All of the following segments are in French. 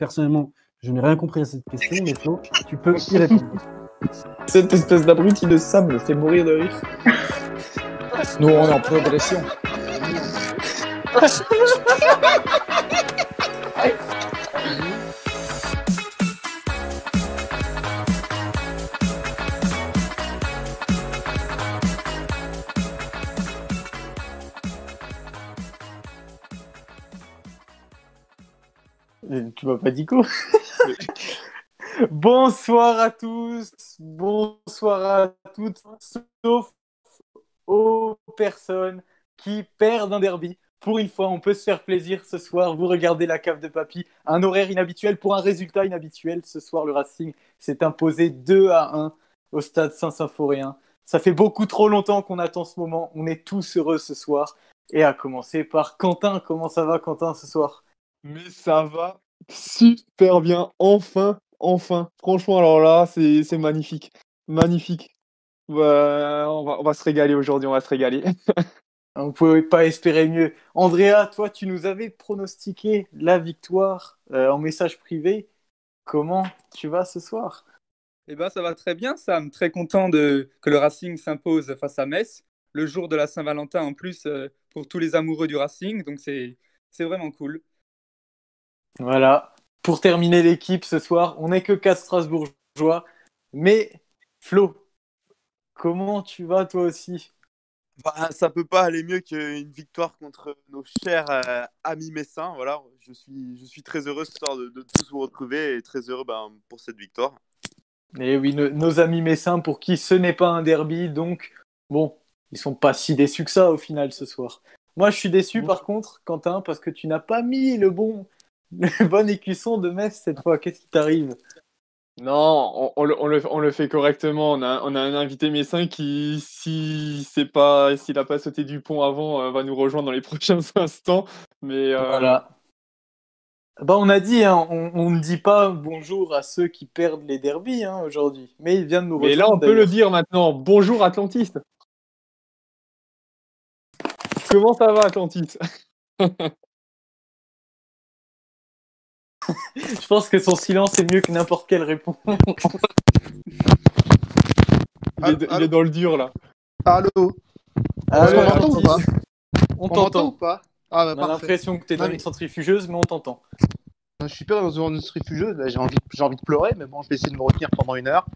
Personnellement, je n'ai rien compris à cette question, mais Flo, tu peux y répondre. Cette espèce d'abruti de sable fait mourir de rire. Nous, on est en progression. Tu m'as pas dit quoi Bonsoir à tous, bonsoir à toutes, sauf aux personnes qui perdent un derby. Pour une fois, on peut se faire plaisir ce soir. Vous regardez la cave de papy, un horaire inhabituel pour un résultat inhabituel. Ce soir, le Racing s'est imposé 2 à 1 au stade Saint-Symphoréen. Ça fait beaucoup trop longtemps qu'on attend ce moment. On est tous heureux ce soir. Et à commencer par Quentin. Comment ça va, Quentin, ce soir? Mais ça va super bien. Enfin, enfin. Franchement, alors là, c'est magnifique. Magnifique. On, va, on va se régaler aujourd'hui, on va se régaler. On ne pouvait pas espérer mieux. Andrea, toi, tu nous avais pronostiqué la victoire euh, en message privé. Comment tu vas ce soir? Eh ben, ça va très bien, Sam. Très content de... que le Racing s'impose face à Metz. Le jour de la Saint-Valentin, en plus, euh, pour tous les amoureux du Racing. Donc, c'est vraiment cool. Voilà. Pour terminer l'équipe ce soir, on n'est que quatre Strasbourgeois. Mais Flo, comment tu vas toi aussi? Bah, ça peut pas aller mieux qu'une victoire contre nos chers euh, amis messins. Voilà, je suis, je suis très heureux ce soir de, de tous vous retrouver et très heureux ben, pour cette victoire. Et oui, no- nos amis messins pour qui ce n'est pas un derby, donc bon, ils sont pas si déçus que ça au final ce soir. Moi, je suis déçu par contre, Quentin, parce que tu n'as pas mis le bon, le bon écusson de Metz cette fois. Qu'est-ce qui t'arrive? Non, on, on le, on le- on le fait correctement. On a, on a un invité messin qui, si c'est pas, s'il n'a pas sauté du pont avant, euh, va nous rejoindre dans les prochains instants. Mais euh, Voilà. Bah, on a dit, hein, on, ne dit pas bonjour à ceux qui perdent les derbies hein, aujourd'hui, mais il vient de nous mais là, on rejoindre, peut le dire maintenant. Bonjour Atlantis. Comment ça va Atlantis Je pense que son silence est mieux que n'importe quelle réponse. il, est, il est dans le dur là. Allô Ah, ouais, m'entend ou pas On On m'entend ou t'entend. pas Ah bah On a l'impression que tu es dans Non, mais- une centrifugeuse, mais on t'entend. Je suis pas dans une là j'ai envie, j'ai envie de pleurer, mais bon, je vais essayer de me retenir pendant une heure.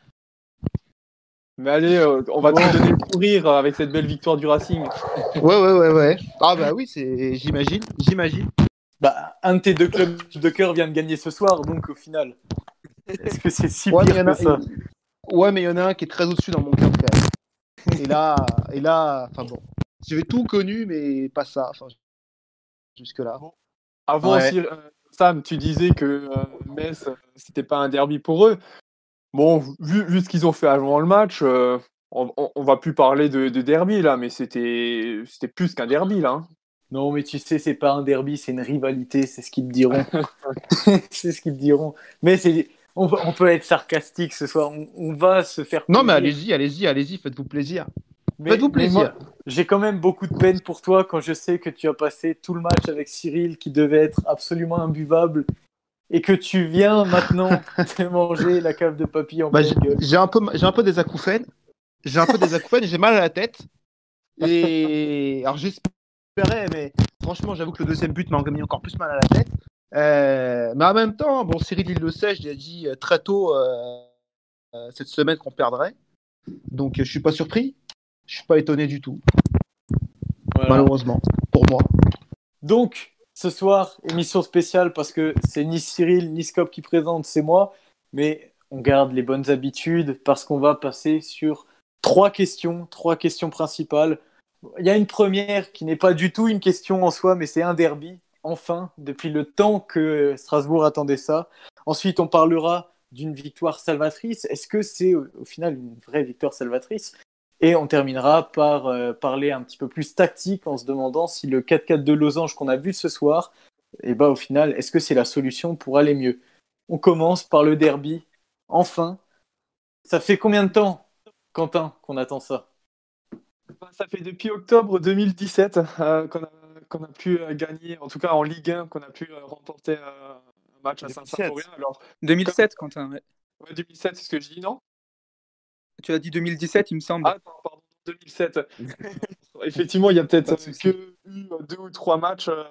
Mais allez, euh, on va Bon. te donner le courir avec cette belle victoire du Racing. Ouais, ouais, ouais, ouais. Ah bah oui, c'est, j'imagine, j'imagine. Bah, un de tes deux clubs de cœur vient de gagner ce soir, donc au final. Est-ce que c'est si Ouais, pire a- que ça Ouais, mais il y en a un qui est très au-dessus dans mon cœur quand même. Et là, et là, enfin bon, j'avais tout connu, mais pas ça. Enfin, jusque là. Avant, Ouais. si, euh, Sam, tu disais que euh, Metz, euh, c'était pas un derby pour eux. Bon, vu, vu ce qu'ils ont fait avant le match, euh, on, on, on va plus parler de, de derby là, mais c'était c'était plus qu'un derby là. hein. Non, mais tu sais, c'est pas un derby, c'est une rivalité, c'est ce qu'ils te diront. c'est ce qu'ils te diront. Mais c'est, on, peut- on peut être sarcastique ce soir, on, on va se faire Non, mais plaisir. allez-y, allez-y, allez-y, faites-vous plaisir. Faites-vous plaisir. J'ai quand même beaucoup de peine pour toi quand je sais que tu as passé tout le match avec Cyril qui devait être absolument imbuvable et que tu viens maintenant te manger la cave de papy en Bah, j'ai gueule. j'ai un peu, j'ai un peu des acouphènes. J'ai un peu des acouphènes, j'ai mal à la tête. Et alors mais franchement, j'avoue que le deuxième but m'a mis encore plus mal à la tête. Euh, mais en même temps, bon, Cyril il le sait, je l'ai dit euh, très tôt euh, cette semaine qu'on perdrait. Donc je suis pas surpris, je suis pas étonné du tout, Voilà. malheureusement pour moi. Donc, ce soir, émission spéciale parce que c'est ni Cyril ni Scop qui présente, c'est moi. Mais on garde les bonnes habitudes parce qu'on va passer sur trois questions, trois questions principales. Il y a une première qui n'est pas du tout une question en soi, mais c'est un derby, enfin, depuis le temps que Strasbourg attendait ça. Ensuite, on parlera d'une victoire salvatrice. Est-ce que c'est au final une vraie victoire salvatrice? Et on terminera par euh, parler un petit peu plus tactique en se demandant si le 4-4 de Losange qu'on a vu ce soir, et bah, au final, est-ce que c'est la solution pour aller mieux? On commence par le derby. Enfin, ça fait combien de temps, Quentin, qu'on attend ça? Ça fait depuis octobre 2017 euh, qu'on a, qu'on a pu euh, gagner, en tout cas en Ligue 1, qu'on a pu euh, remporter euh, un match à 2007. Saint-Symphorien. Alors, 2007, Quentin. ouais. ouais, 2007, c'est ce que je dis, non? Tu as dit 2017, il me semble. Ah, non, pardon, 2007. Effectivement, il y a peut-être que eu deux ou trois matchs euh,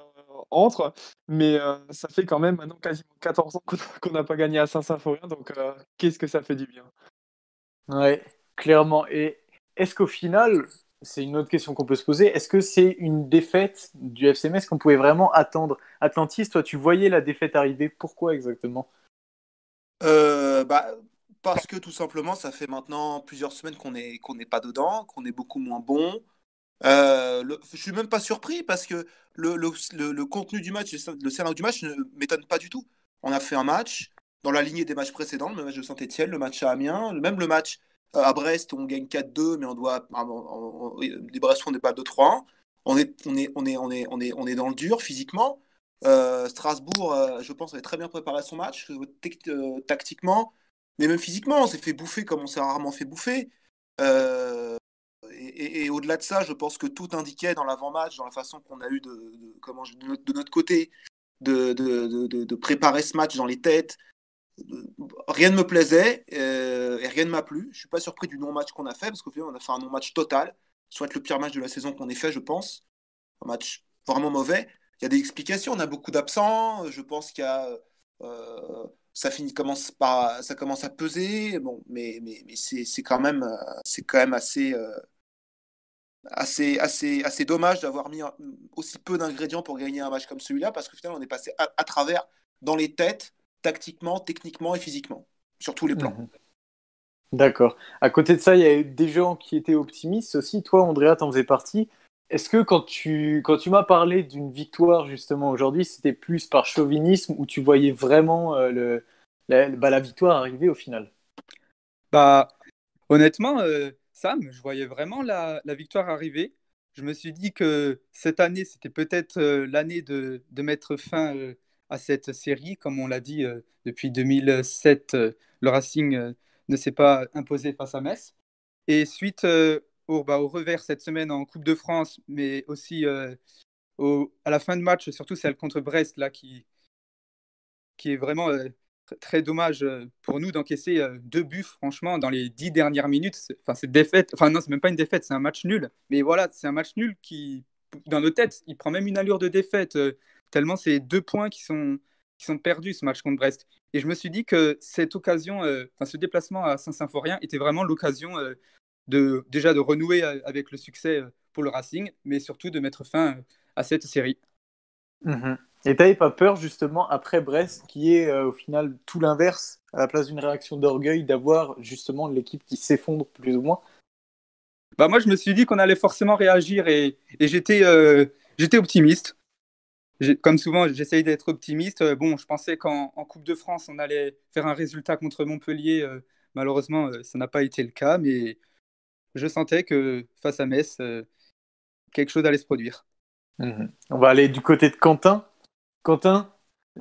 entre, mais euh, ça fait quand même maintenant quasiment 14 ans qu'on qu'on n'a pas gagné à Saint-Symphorien, donc euh, qu'est-ce que ça fait du bien? Ouais, clairement. Et est-ce qu'au final, c'est une autre question qu'on peut se poser, est-ce que c'est une défaite du FCMS qu'on pouvait vraiment attendre? Atlantis, toi, tu voyais la défaite arriver, pourquoi exactement? Euh, bah, parce que tout simplement, ça fait maintenant plusieurs semaines qu'on est, qu'on n'est pas dedans, qu'on est beaucoup moins bon. Euh, je suis même pas surpris parce que le, le, le- contenu du match, le scénario du match ne m'étonne pas du tout. On a fait un match dans la lignée des matchs précédents, le match de Saint-Etienne, le match à Amiens, même le match à Brest, on gagne 4-2, mais on doit. on- on- on- n'est pas 2-3-1. On est, on, est, on, est, on, est, on, est, on est dans le dur physiquement. Euh, Strasbourg, euh, je pense, avait très bien préparé son match, euh, euh, tactiquement, mais même physiquement, on s'est fait bouffer comme on s'est rarement fait bouffer. Euh, et au-delà de ça, je pense que tout indiquait dans l'avant-match, dans la façon qu'on a eu de, comment, de, notre, de côté, de- de préparer ce match dans les têtes. Rien ne me plaisait euh, et rien ne m'a plu. Je suis pas surpris du non-match qu'on a fait parce qu'au final, on a fait un non-match total, soit le pire match de la saison qu'on ait fait, je pense. Un match vraiment mauvais. Il y a des explications, on a beaucoup d'absents. Je pense qu'il y a. euh, ça commence par ça commence à peser bon mais mais, mais c'est quand même euh, c'est quand même assez assez assez assez dommage d'avoir mis aussi peu d'ingrédients pour gagner un match comme celui-là parce qu'au final on est passé à travers dans les têtes tactiquement techniquement et physiquement sur tous les plans Mhm. D'accord. À côté de ça, il y a eu des gens qui étaient optimistes aussi. Toi, Andrea, t'en faisais partie. Est-ce que quand tu, quand tu m'as parlé d'une victoire justement aujourd'hui, c'était plus par chauvinisme ou tu voyais vraiment euh, le, la, bah, la victoire arriver au final? Bah, honnêtement, euh, Sam, je voyais vraiment la, la victoire arriver. Je me suis dit que cette année, c'était peut-être euh, l'année de, de mettre fin euh, à cette série. Comme on l'a dit, euh, depuis 2007, euh, le Racing euh, ne s'est pas imposé face à Metz. Et suite au, bah, au revers cette semaine en Coupe de France, mais aussi au- à la fin de match, surtout celle contre Brest, là, qui, qui est vraiment tr- très dommage pour nous d'encaisser deux buts, franchement, dans les dix dernières minutes. Enfin, c'est défaite. Enfin, non, c'est même pas une défaite, c'est un match nul. Mais voilà, c'est un match nul qui, dans nos têtes, il prend même une allure de défaite, euh, tellement c'est deux points qui sont, qui sont perdus, ce match contre Brest. Et je me suis dit que cette occasion, euh, ce déplacement à Saint-Symphorien était vraiment l'occasion euh, de, déjà de renouer avec le succès pour le Racing, mais surtout de mettre fin à cette série. Mhm. Et t'avais pas peur justement après Brest, qui est au final tout l'inverse, à la place d'une réaction d'orgueil, d'avoir justement l'équipe qui s'effondre plus ou moins? Bah moi, je me suis dit qu'on allait forcément réagir et, euh, j'étais optimiste. Comme souvent, j'essaye d'être optimiste. Euh, Bon, je pensais qu'en en Coupe de France, on allait faire un résultat contre Montpellier. Euh, malheureusement, ça n'a pas été le cas, mais je sentais que face à Metz, quelque chose allait se produire. Mhm. On va aller du côté de Quentin. Quentin,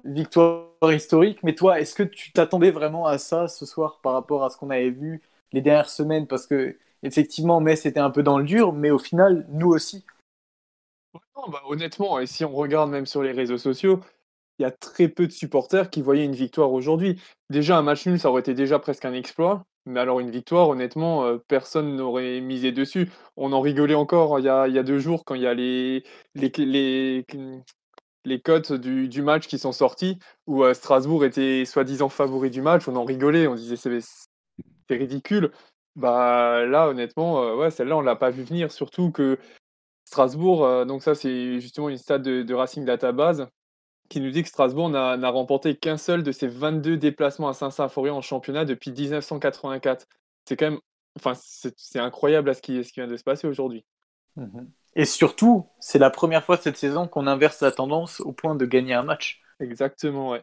victoire historique, mais toi, est-ce que tu t'attendais vraiment à ça ce soir par rapport à ce qu'on avait vu les dernières semaines? Parce que effectivement, Metz était un peu dans le dur, mais au final, nous aussi. Bah, honnêtement, et si on regarde même sur les réseaux sociaux, il y a très peu de supporters qui voyaient une victoire aujourd'hui. Déjà, un match nul, ça aurait été déjà presque un exploit. Mais alors, une victoire, honnêtement, euh, personne n'aurait misé dessus. On en rigolait encore il y a, il y a deux jours quand il y a les, les, les, les cotes du, du match qui sont sortis, où euh, Strasbourg était soi-disant favori du match. On en rigolait, on disait c'est ridicule. Bah là, honnêtement, euh, ouais, celle-là, on l'a pas vu venir. Surtout que Strasbourg, euh, donc ça, c'est justement une stat de, de Racing Database qui nous dit que Strasbourg n'a remporté qu'un seul de ses 22 déplacements à Saint-Symphorien en championnat depuis 1984. C'est quand même, enfin, c'est incroyable à ce qui, ce qui vient de se passer aujourd'hui. Mhm. Et surtout, c'est la première fois cette saison qu'on inverse la tendance au point de gagner un match. Exactement, ouais.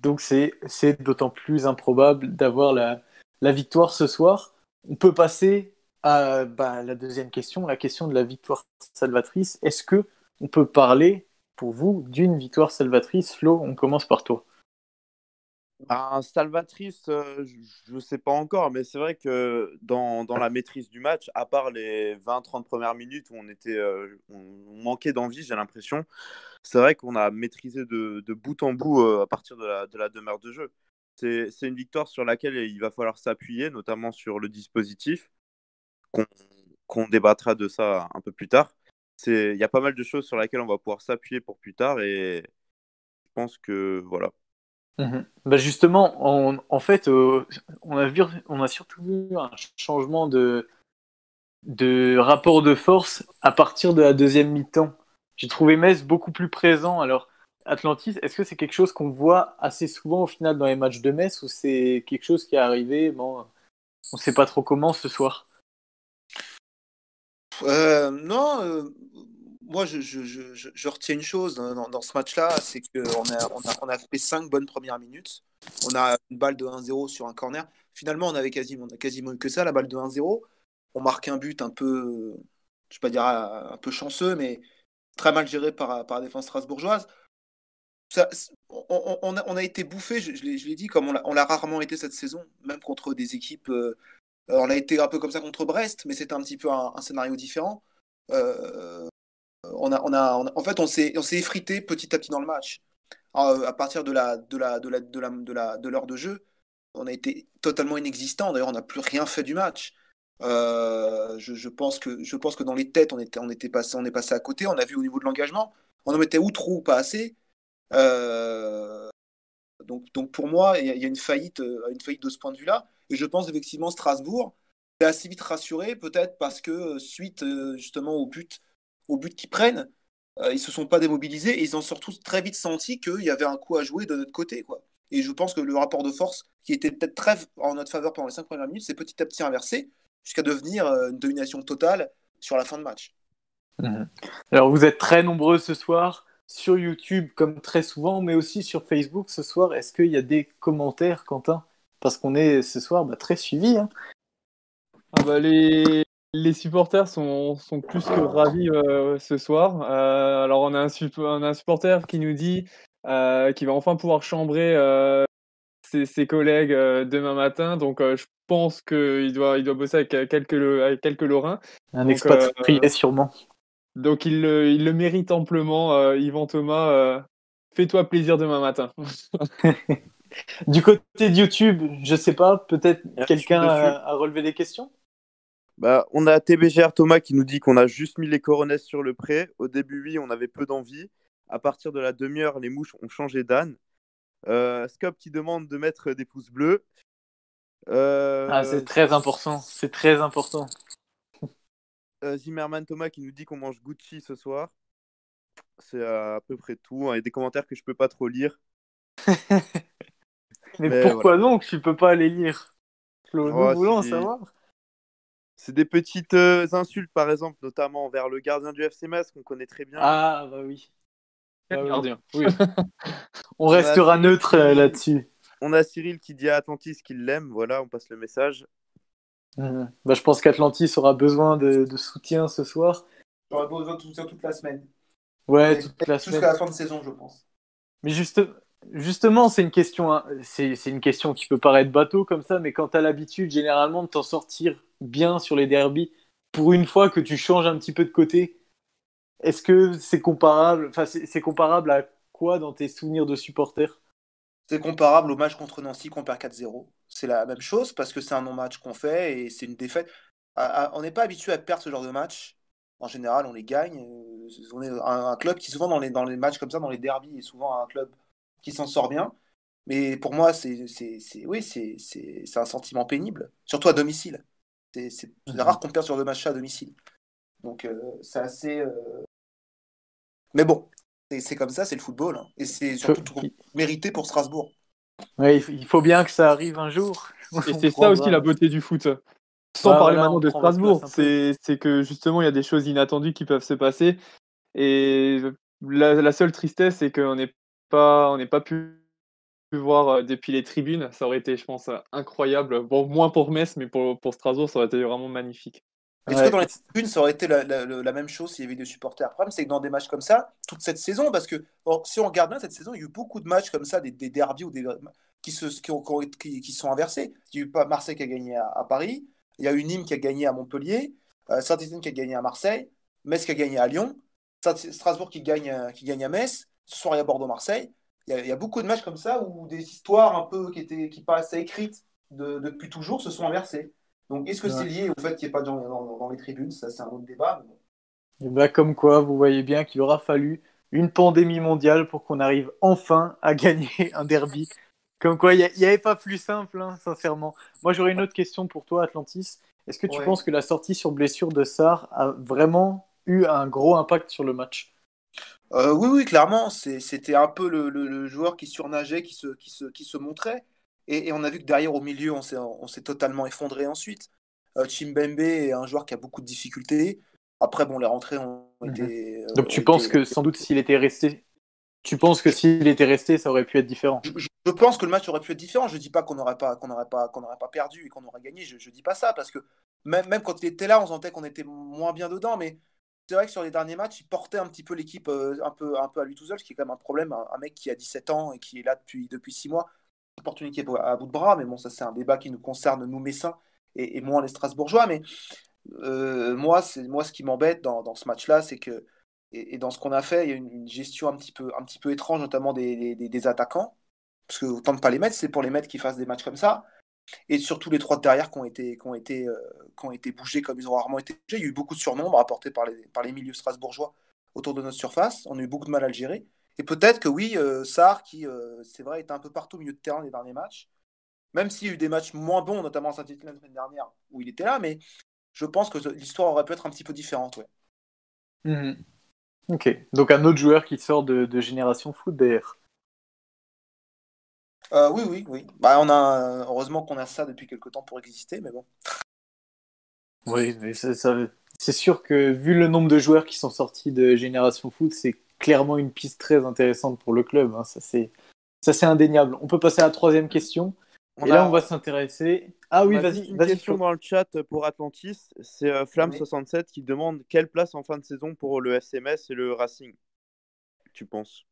Donc c'est c'est d'autant plus improbable d'avoir la, la victoire ce soir. On peut passer à bah, la deuxième question, la question de la victoire salvatrice. Est-ce que on peut parler pour vous d'une victoire salvatrice? Flo, on commence par toi. Un Salvatrice, euh, je ne sais pas encore, mais c'est vrai que dans, la maîtrise du match, à part les 20-30 premières minutes où on, était, euh, manquait d'envie, j'ai l'impression, c'est vrai qu'on a maîtrisé de, bout en bout euh, à partir de la demeure de jeu. C'est une victoire sur laquelle il va falloir s'appuyer, notamment sur le dispositif, qu'on débattra de ça un peu plus tard. Il y a pas mal de choses sur lesquelles on va pouvoir s'appuyer pour plus tard et je pense que voilà, Mmh bah justement, en fait, euh, on, a vu, on a surtout vu un changement de, de rapport de force à partir de la deuxième mi-temps. J'ai trouvé Metz beaucoup plus présent. Alors, Atlantis, est-ce que c'est quelque chose qu'on voit assez souvent au final dans les matchs de Metz ou c'est quelque chose qui est arrivé bon, On ne sait pas trop comment ce soir? Euh, Non, euh, moi, je, retiens une chose dans, ce match-là, c'est qu'on a, fait cinq bonnes premières minutes. On a une balle de 1-0 sur un corner. Finalement, on avait quasiment, a quasiment eu que ça, la balle de 1-0. On marque un but un peu, je ne vais pas dire un peu chanceux, mais très mal géré par, par la défense strasbourgeoise. On, a, été bouffé, je, l'ai dit, comme on l'a rarement été cette saison, même contre des équipes. Euh, on a été un peu comme ça contre Brest, mais c'était un petit peu un, scénario différent. Euh, on a, en fait, on s'est, effrité petit à petit dans le match. à partir de l'heure de jeu, on a été totalement inexistant. D'ailleurs, on n'a plus rien fait du match. Euh, je, pense que, dans les têtes, on était passé, on est passé à côté. On a vu au niveau de l'engagement, on en mettait ou trop ou pas assez. Euh, donc, donc pour moi, il y, a une faillite, une faillite de ce point de vue-là. Et je pense effectivement Strasbourg est assez vite rassuré, peut-être parce que suite justement au but au but qu'ils prennent, euh, ils se sont pas démobilisés et ils ont surtout très vite senti qu'il y avait un coup à jouer de notre côté. Quoi. Et je pense que le rapport de force, qui était peut-être très en notre faveur pendant les cinq premières minutes, s'est petit à petit inversé jusqu'à devenir euh, une domination totale sur la fin de match. Mmh. Alors vous êtes très nombreux ce soir sur YouTube comme très souvent, mais aussi sur Facebook ce soir. Est-ce qu'il y a des commentaires, Quentin? Parce qu'on est ce soir bah, très suivis. Hein. Ah bah les, les supporters sont, sont, plus que ravis euh, ce soir. Euh, alors, on a, un, on a, un, supporter qui nous dit euh, qu'il va enfin pouvoir chambrer ses, ses, collègues demain matin. Donc, je pense qu'il doit, il doit bosser avec quelques, avec quelques Lorrains. Un expatrié, sûrement. Donc, il, il, le mérite amplement. Yvan Thomas, fais-toi plaisir demain matin. du côté de YouTube, je sais pas, peut-être quelqu'un a, a relevé des questions? Bah, on a TBGR Thomas qui nous dit qu'on a juste mis les coronesses sur le pré. Au début, oui, on avait peu d'envie. À partir de la demi-heure, les mouches ont changé d'âne. Euh, Scop qui demande de mettre des pouces bleus. Euh... Ah, c'est très important. C'est très important. Euh, Zimmerman Thomas qui nous dit qu'on mange Gucci ce soir. C'est à peu près tout. Hein. Il y a des commentaires que je peux pas trop lire. Mais, Mais, pourquoi voilà. donc? Tu peux pas les lire Flo, oh, nous voulons savoir. C'est des petites euh, insultes, par exemple, notamment envers le gardien du FC Metz qu'on connaît très bien. Ah, bah oui. Bah, gardien? Oui. on restera on neutre euh, là-dessus. On a Cyril qui dit à Atlantis qu'il l'aime. Voilà, on passe le message. Mmh. Bah, je pense qu'Atlantis aura besoin de, de, soutien ce soir. J'aurai besoin de soutien toute la semaine. Ouais, toute la semaine. Jusqu'à la fin de saison, je pense. Mais juste, justement, c'est une question, hein, c'est une question qui peut paraître bateau comme ça, mais quand tu as l'habitude généralement de t'en sortir bien sur les derbies, pour une fois que tu changes un petit peu de côté, est-ce que c'est comparable Enfin, c'est comparable à quoi dans tes souvenirs de supporters? C'est comparable au match contre Nancy qu'on perd 4-0. C'est la même chose parce que c'est un non-match qu'on fait et c'est une défaite. On n'est pas habitué à perdre ce genre de match. En général, on les gagne. On est un, club qui, souvent, dans les, dans les matchs comme ça, dans les derbies, est souvent un club qui s'en sort bien. Mais pour moi, c'est oui, c'est un sentiment pénible, surtout à domicile. C'est mmh. rare qu'on perde sur deux matchs à domicile. Donc euh, c'est assez. Euh... Mais bon, c'est comme ça, c'est le football. Hein. Et c'est surtout mérité pour Strasbourg. Ouais, il faut bien que ça arrive un jour. Et c'est ça aussi la beauté du foot. Sans parler voilà, maintenant de Strasbourg, c'est que justement il y a des choses inattendues qui peuvent se passer. Et la, la seule tristesse, c'est qu'on n'est pas, on n'est pas pu voir euh, depuis les tribunes. Ça aurait été, je pense, incroyable. Bon, moins pour Metz, mais pour, pour Strasbourg, ça aurait été vraiment magnifique. Est-ce ouais. que dans les tribunes, ça aurait été la, la, la même chose s'il y avait des supporters? Le problème, c'est que dans des matchs comme ça, toute cette saison, parce que si on regarde bien cette saison, il y a eu beaucoup de matchs comme ça, des, des derbies ou des, qui se qui, ont- qui qui- sont inversés. Il y a eu pas Marseille qui a gagné à, à Paris, il y a eu Nîmes qui a gagné à Montpellier, euh, Saint-Etienne qui a gagné à Marseille, Metz qui a gagné à Lyon, Strasbourg qui gagne, qui gagne à Metz, ce soir il y a Bordeaux-Marseille. Il y, a, il y a beaucoup de matchs comme ça où des histoires un peu qui, étaient, qui paraissaient écrites de- depuis toujours se sont inversées. Donc est-ce que c'est lié au fait qu'il n'y ait pas de gens dans, dans les tribunes? Ça, c'est un autre débat. mais. Et bah, comme quoi, vous voyez bien qu'il aura fallu une pandémie mondiale pour qu'on arrive enfin à gagner un derby. Comme quoi, il n'y avait pas plus simple, hein, sincèrement. Moi, j'aurais une autre question pour toi, Atlantis. Est-ce que tu Ouais. penses que la sortie sur blessure de Sarr a vraiment eu un gros impact sur le match? Euh, oui, oui, clairement, c'était un peu le, le- le joueur qui surnageait, qui se, qui se, qui se montrait. Et, et on a vu que derrière, au milieu, on s'est, totalement effondré ensuite. Euh, Chimbembe est un joueur qui a beaucoup de difficultés. Après, bon, les rentrées ont Mhm. été. euh, Donc, tu penses été- que sans doute s'il était resté, tu penses que s'il était resté, ça aurait pu être différent? Je, pense que le match aurait pu être différent. Je dis pas qu'on n'aurait pas, qu'on n'aurait pas, qu'on n'aurait pas perdu et qu'on aurait gagné. Je, je dis pas ça parce que même, même quand il était là, on sentait qu'on était moins bien dedans. Mais c'est vrai que sur les derniers matchs, il portait un petit peu l'équipe euh, un peu, un peu à lui tout seul, ce qui est quand même un problème. Un, un mec qui a 17 ans et qui est là depuis, depuis 6 mois, équipe à, bout de bras. Mais bon, ça c'est un débat qui nous concerne nous Messins et, et moins les Strasbourgeois. Mais euh, moi, moi ce qui m'embête dans, ce match-là, c'est que et, dans ce qu'on a fait, il y a une, gestion un petit peu, un petit peu étrange, notamment des, des- attaquants parce que autant de pas les mettre, c'est pour les mettre qui fassent des matchs comme ça. Et surtout les trois de derrière qui ont été, qui ont été, euh, qui ont été bougés comme ils ont rarement été bougés. Il y a eu beaucoup de surnombres apportés par les, par les milieux strasbourgeois autour de notre surface. On a eu beaucoup de mal à le gérer. Et peut-être que oui, euh, Sarr, qui, euh, c'est vrai, était un peu partout au milieu de terrain les derniers matchs, même s'il y a eu des matchs moins bons, notamment à Saint-Etienne la semaine dernière, où il était là, mais je pense que l'histoire aurait pu être un petit peu différente. Ouais. Mhm. Ok, donc un autre joueur qui sort de, de Génération Foot d'ailleurs. Euh, oui, oui, oui. Bah, on a, heureusement qu'on a ça depuis quelques temps pour exister, mais bon. Oui, mais c'est sûr que vu le nombre de joueurs qui sont sortis de Génération Foot, c'est clairement une piste très intéressante pour le club. hein. Ça, c'est ça, c'est indéniable. On peut passer à la troisième question. On et a- là, on va s'intéresser. Ah oui, vas-y, une vas-y. question dans le chat pour Atlantis. C'est euh, Oui. Flamme67 qui demande quelle place en fin de saison pour le SMS et le Racing? Tu penses?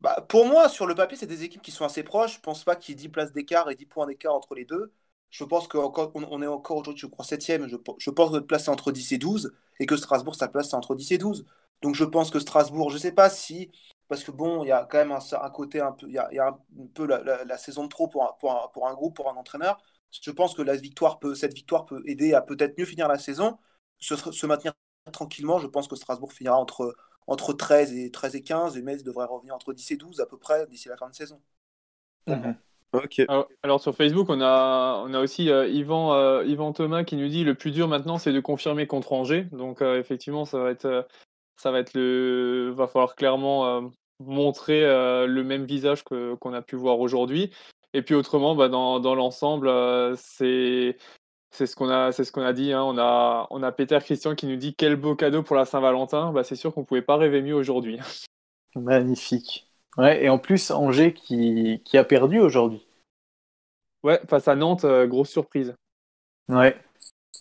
Bah, pour moi, sur le papier, c'est des équipes qui sont assez proches. Je pense pas qu'il y ait 10 places d'écart et 10 points d'écart entre les deux. Je pense qu'on on est encore aujourd'hui, je crois, 7ème. Je, je pense que notre place est entre 10 et 12 et que Strasbourg, sa place, c'est entre 10 et 12. Donc je pense que Strasbourg, je sais pas si. Parce que bon, il y a quand même un, un côté un peu. Il y a, il y a un peu la, la- la saison de trop pour un, pour, un, pour un groupe, pour un entraîneur. Je pense que la victoire peut, cette victoire peut aider à peut-être mieux finir la saison, se, se maintenir tranquillement. Je pense que Strasbourg finira entre, entre 13 et, 13 et 15 et Metz devrait revenir entre 10 et 12 à peu près d'ici la fin de saison. Mhm. Ok. Alors, alors, sur Facebook, on a, on a aussi euh, Yvan, euh, Yvan Thomas qui nous dit le plus dur maintenant, c'est de confirmer contre Angers. Donc euh, effectivement, ça va être, euh, ça va être le, va falloir clairement euh, montrer euh, le même visage que qu'on a pu voir aujourd'hui. Et puis autrement, bah, dans, dans l'ensemble, euh, c'est c'est ce qu'on a, c'est ce qu'on a dit. hein. On a, on a Peter Christian qui nous dit quel beau cadeau pour la Saint-Valentin. Bah, c'est sûr qu'on pouvait pas rêver mieux aujourd'hui. Magnifique. Ouais, et en plus, Angers qui, qui a perdu aujourd'hui. Ouais, face à Nantes, euh, grosse surprise. Ouais.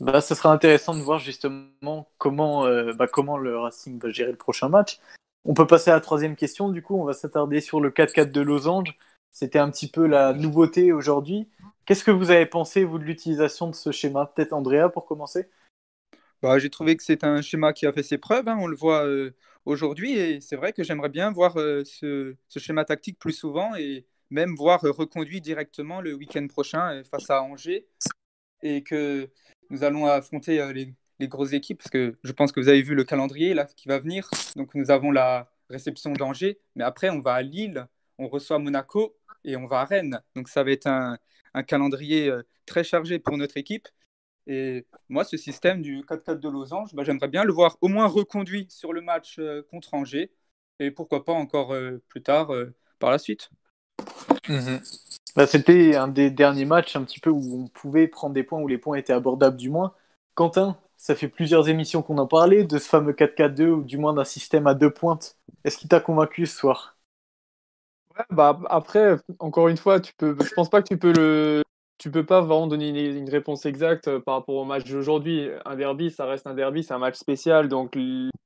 Bah, ce sera intéressant de voir justement comment, euh, bah, comment le Racing va gérer le prochain match. On peut passer à la troisième question, du coup, on va s'attarder sur le 4-4 de Losange. C'était un petit peu la nouveauté aujourd'hui. Qu'est-ce que vous avez pensé, vous, de l'utilisation de ce schéma? Peut-être Andrea pour commencer Bah, j'ai trouvé que c'est un schéma qui a fait ses preuves, hein, on le voit euh, aujourd'hui, et c'est vrai que j'aimerais bien voir euh, ce, ce schéma tactique plus souvent et même voir reconduit directement le week-end prochain face à Angers, et que nous allons affronter euh, les, grosses équipes, parce que je pense que vous avez vu le calendrier là qui va venir, donc nous avons la réception d'Angers, mais après on va à Lille, on reçoit Monaco et on va à Rennes, donc ça va être un, calendrier euh, très chargé pour notre équipe. Et moi, ce système du 4-4 de Losange, bah, j'aimerais bien le voir au moins reconduit sur le match euh, contre Angers et pourquoi pas encore plus tard par la suite. Bah, C'était un des derniers matchs un petit peu où on pouvait prendre des points, où les points étaient abordables du moins. Quentin, ça fait plusieurs émissions qu'on en parlait de ce fameux 4-4-2 ou du moins d'un système à deux pointes. Est-ce qu'il t'a convaincu ce soir? Bah, après, encore une fois, tu peux, je pense pas que tu peux le, tu peux pas vraiment donner une, réponse exacte euh, par rapport au match d'aujourd'hui. Un derby, ça reste un derby, c'est un match spécial, donc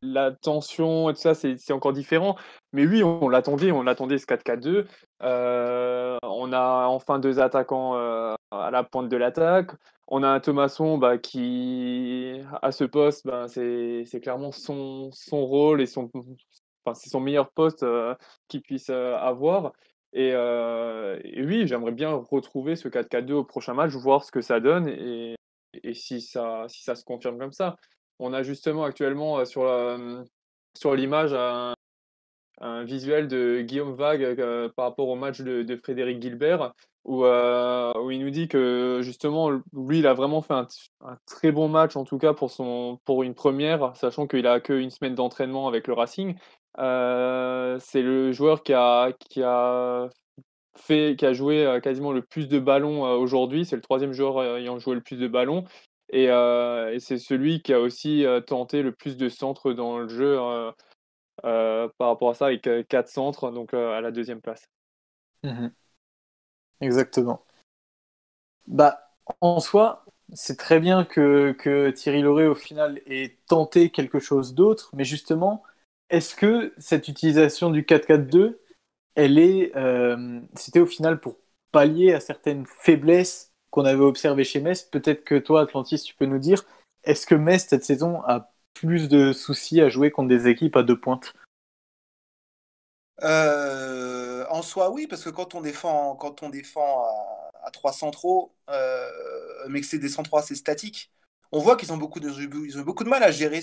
la tension et tout ça, c'est encore différent. Mais oui, on, l'attendait, on l'attendait ce 4-4-2. Euh, on a enfin deux attaquants euh, à la pointe de l'attaque. On a un Thomasson bah, qui, à ce poste, bah, c'est clairement son, rôle et son, enfin, c'est son meilleur poste qu'il puisse avoir. Et, euh, et oui, j'aimerais bien retrouver ce 4-4-2 au prochain match, voir ce que ça donne et, si ça, se confirme comme ça. On a justement actuellement euh, sur la- sur l'image un, visuel de Guillaume Vague euh, par rapport au match de, Frédéric Gilbert, où, il nous dit que justement, lui, il a vraiment fait un, très bon match, en tout cas pour, pour une première, sachant qu'il a qu'une semaine d'entraînement avec le Racing. C'est le joueur qui a, qui a fait, qui a joué quasiment le plus de ballons aujourd'hui. C'est le troisième joueur ayant joué le plus de ballons. Et, c'est celui qui a aussi tenté le plus de centres dans le jeu par rapport à ça, avec quatre centres, donc à la deuxième place. Mhm. Exactement. Bah, en soi, c'est très bien que, que Thierry Lauré, au final, ait tenté quelque chose d'autre, mais justement, est-ce que cette utilisation du 4-4-2, elle est, euh, c'était au final pour pallier à certaines faiblesses qu'on avait observées chez Metz? Peut-être que toi, Atlantis, tu peux nous dire, est-ce que Metz, cette saison, a plus de soucis à jouer contre des équipes à deux pointes? Euh, en soi, oui, parce que quand on défend, quand on défend à, à 3 centraux, euh, mais que c'est des centraux assez statiques, on voit qu'ils ont beaucoup de, ils ont beaucoup de mal à gérer,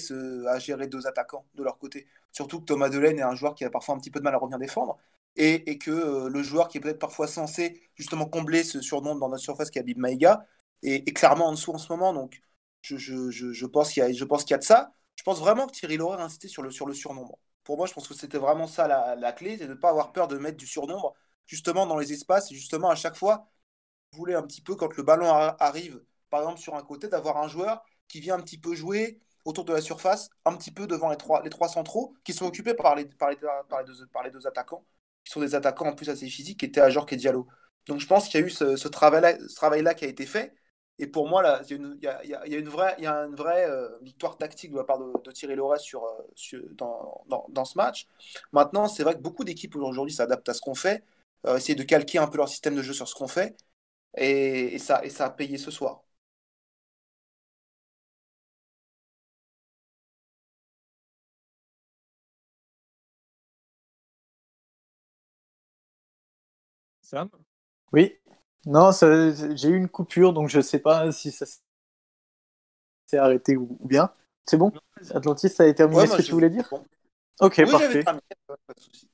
à gérer deux attaquants de leur côté. Surtout que Thomas Delaine est un joueur qui a parfois un petit peu de mal à revenir défendre. Et, et que euh, le joueur qui est peut-être parfois censé justement combler ce surnombre dans notre surface qui est Habib Maïga est, clairement en dessous en ce moment. Donc je, je, je, je pense qu'il y, a- je pense qu'il y a de ça. Je pense vraiment que Thierry Lauré a insisté sur le, sur le surnombre. Pour moi, je pense que c'était vraiment ça la, la clé, c'est de ne pas avoir peur de mettre du surnombre justement dans les espaces et justement à chaque fois, voulez un petit peu quand le ballon ar- arrive, par exemple sur un côté, d'avoir un joueur qui vient un petit peu jouer autour de la surface, un petit peu devant les trois, les trois centraux, qui sont occupés par les, par, les, deux, par les deux attaquants, qui sont des attaquants en plus assez physiques, qui étaient à Jorque et Diallo. Donc je pense qu'il y a eu ce, ce travail-là qui a été fait. Et pour moi, il y a une, vraie, y a une vraie euh, victoire tactique de la part de, Thierry Loret sur, euh, dans, dans, ce match. Maintenant, c'est vrai que beaucoup d'équipes aujourd'hui s'adaptent à ce qu'on fait, euh, essayer de calquer un peu leur système de jeu sur ce qu'on fait. Et ça, et ça a payé ce soir. Sam? Oui. Non, j'ai eu une coupure, donc je sais pas si ça s'est arrêté ou, ou bien. C'est bon? Atlantis, ça a terminé Ouais, ce que je- tu voulais dire? bon. Ok, Oui, parfait. terminé, pas de souci.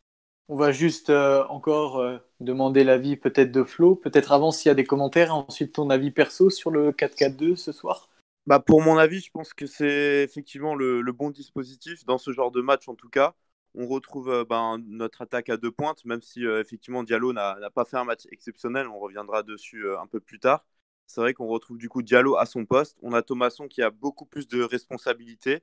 On va juste euh, encore euh, demander l'avis peut-être de Flo, peut-être avant s'il y a des commentaires, et ensuite ton avis perso sur le 4-4-2 ce soir? Bah, pour mon avis, je pense que c'est effectivement le, le bon dispositif dans ce genre de match en tout cas. On retrouve euh, ben, notre attaque à deux pointes, même si euh, effectivement Diallo n'a pas fait un match exceptionnel. On reviendra dessus euh, un peu plus tard. C'est vrai qu'on retrouve du coup Diallo à son poste. On a Thomasson qui a beaucoup plus de responsabilités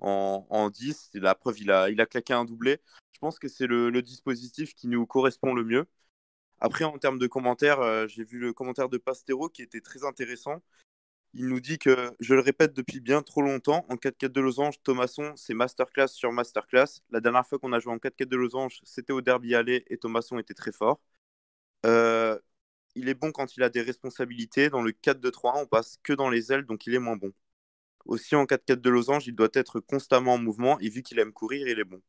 en, en 10. La preuve, il a, il a claqué un doublé. Je pense que c'est le, dispositif qui nous correspond le mieux. Après, en termes de commentaires, j'ai vu le commentaire de Pastero qui était très intéressant. Il nous dit que, je le répète depuis bien trop longtemps, en 4-4 de losange, Thomasson, c'est masterclass sur masterclass. La dernière fois qu'on a joué en 4-4 de losange, c'était au derby aller et Thomasson était très fort. Euh, il est bon quand il a des responsabilités. Dans le 4-2-3, on passe que dans les ailes, donc il est moins bon. Aussi, en 4-4 de losange, il doit être constamment en mouvement et vu qu'il aime courir, il est bon.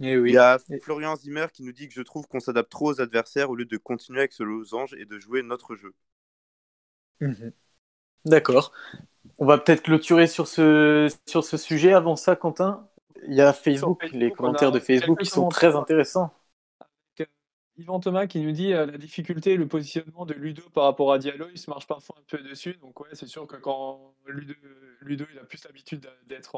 Eh oui. Il y a Florian Zimmer qui nous dit que je trouve qu'on s'adapte trop aux adversaires au lieu de continuer avec ce losange et de jouer notre jeu. Mhm. D'accord. On va peut-être clôturer sur ce, sur ce sujet. Avant ça, Quentin, il y a Facebook, Facebook, les commentaires a de Facebook qui sont très intéressants. Yvan Thomas qui nous dit euh, la difficulté, le positionnement de Ludo par rapport à Diallo, il se marche parfois un peu dessus. Donc ouais, c'est sûr que quand Ludo, Ludo il a plus l'habitude d'être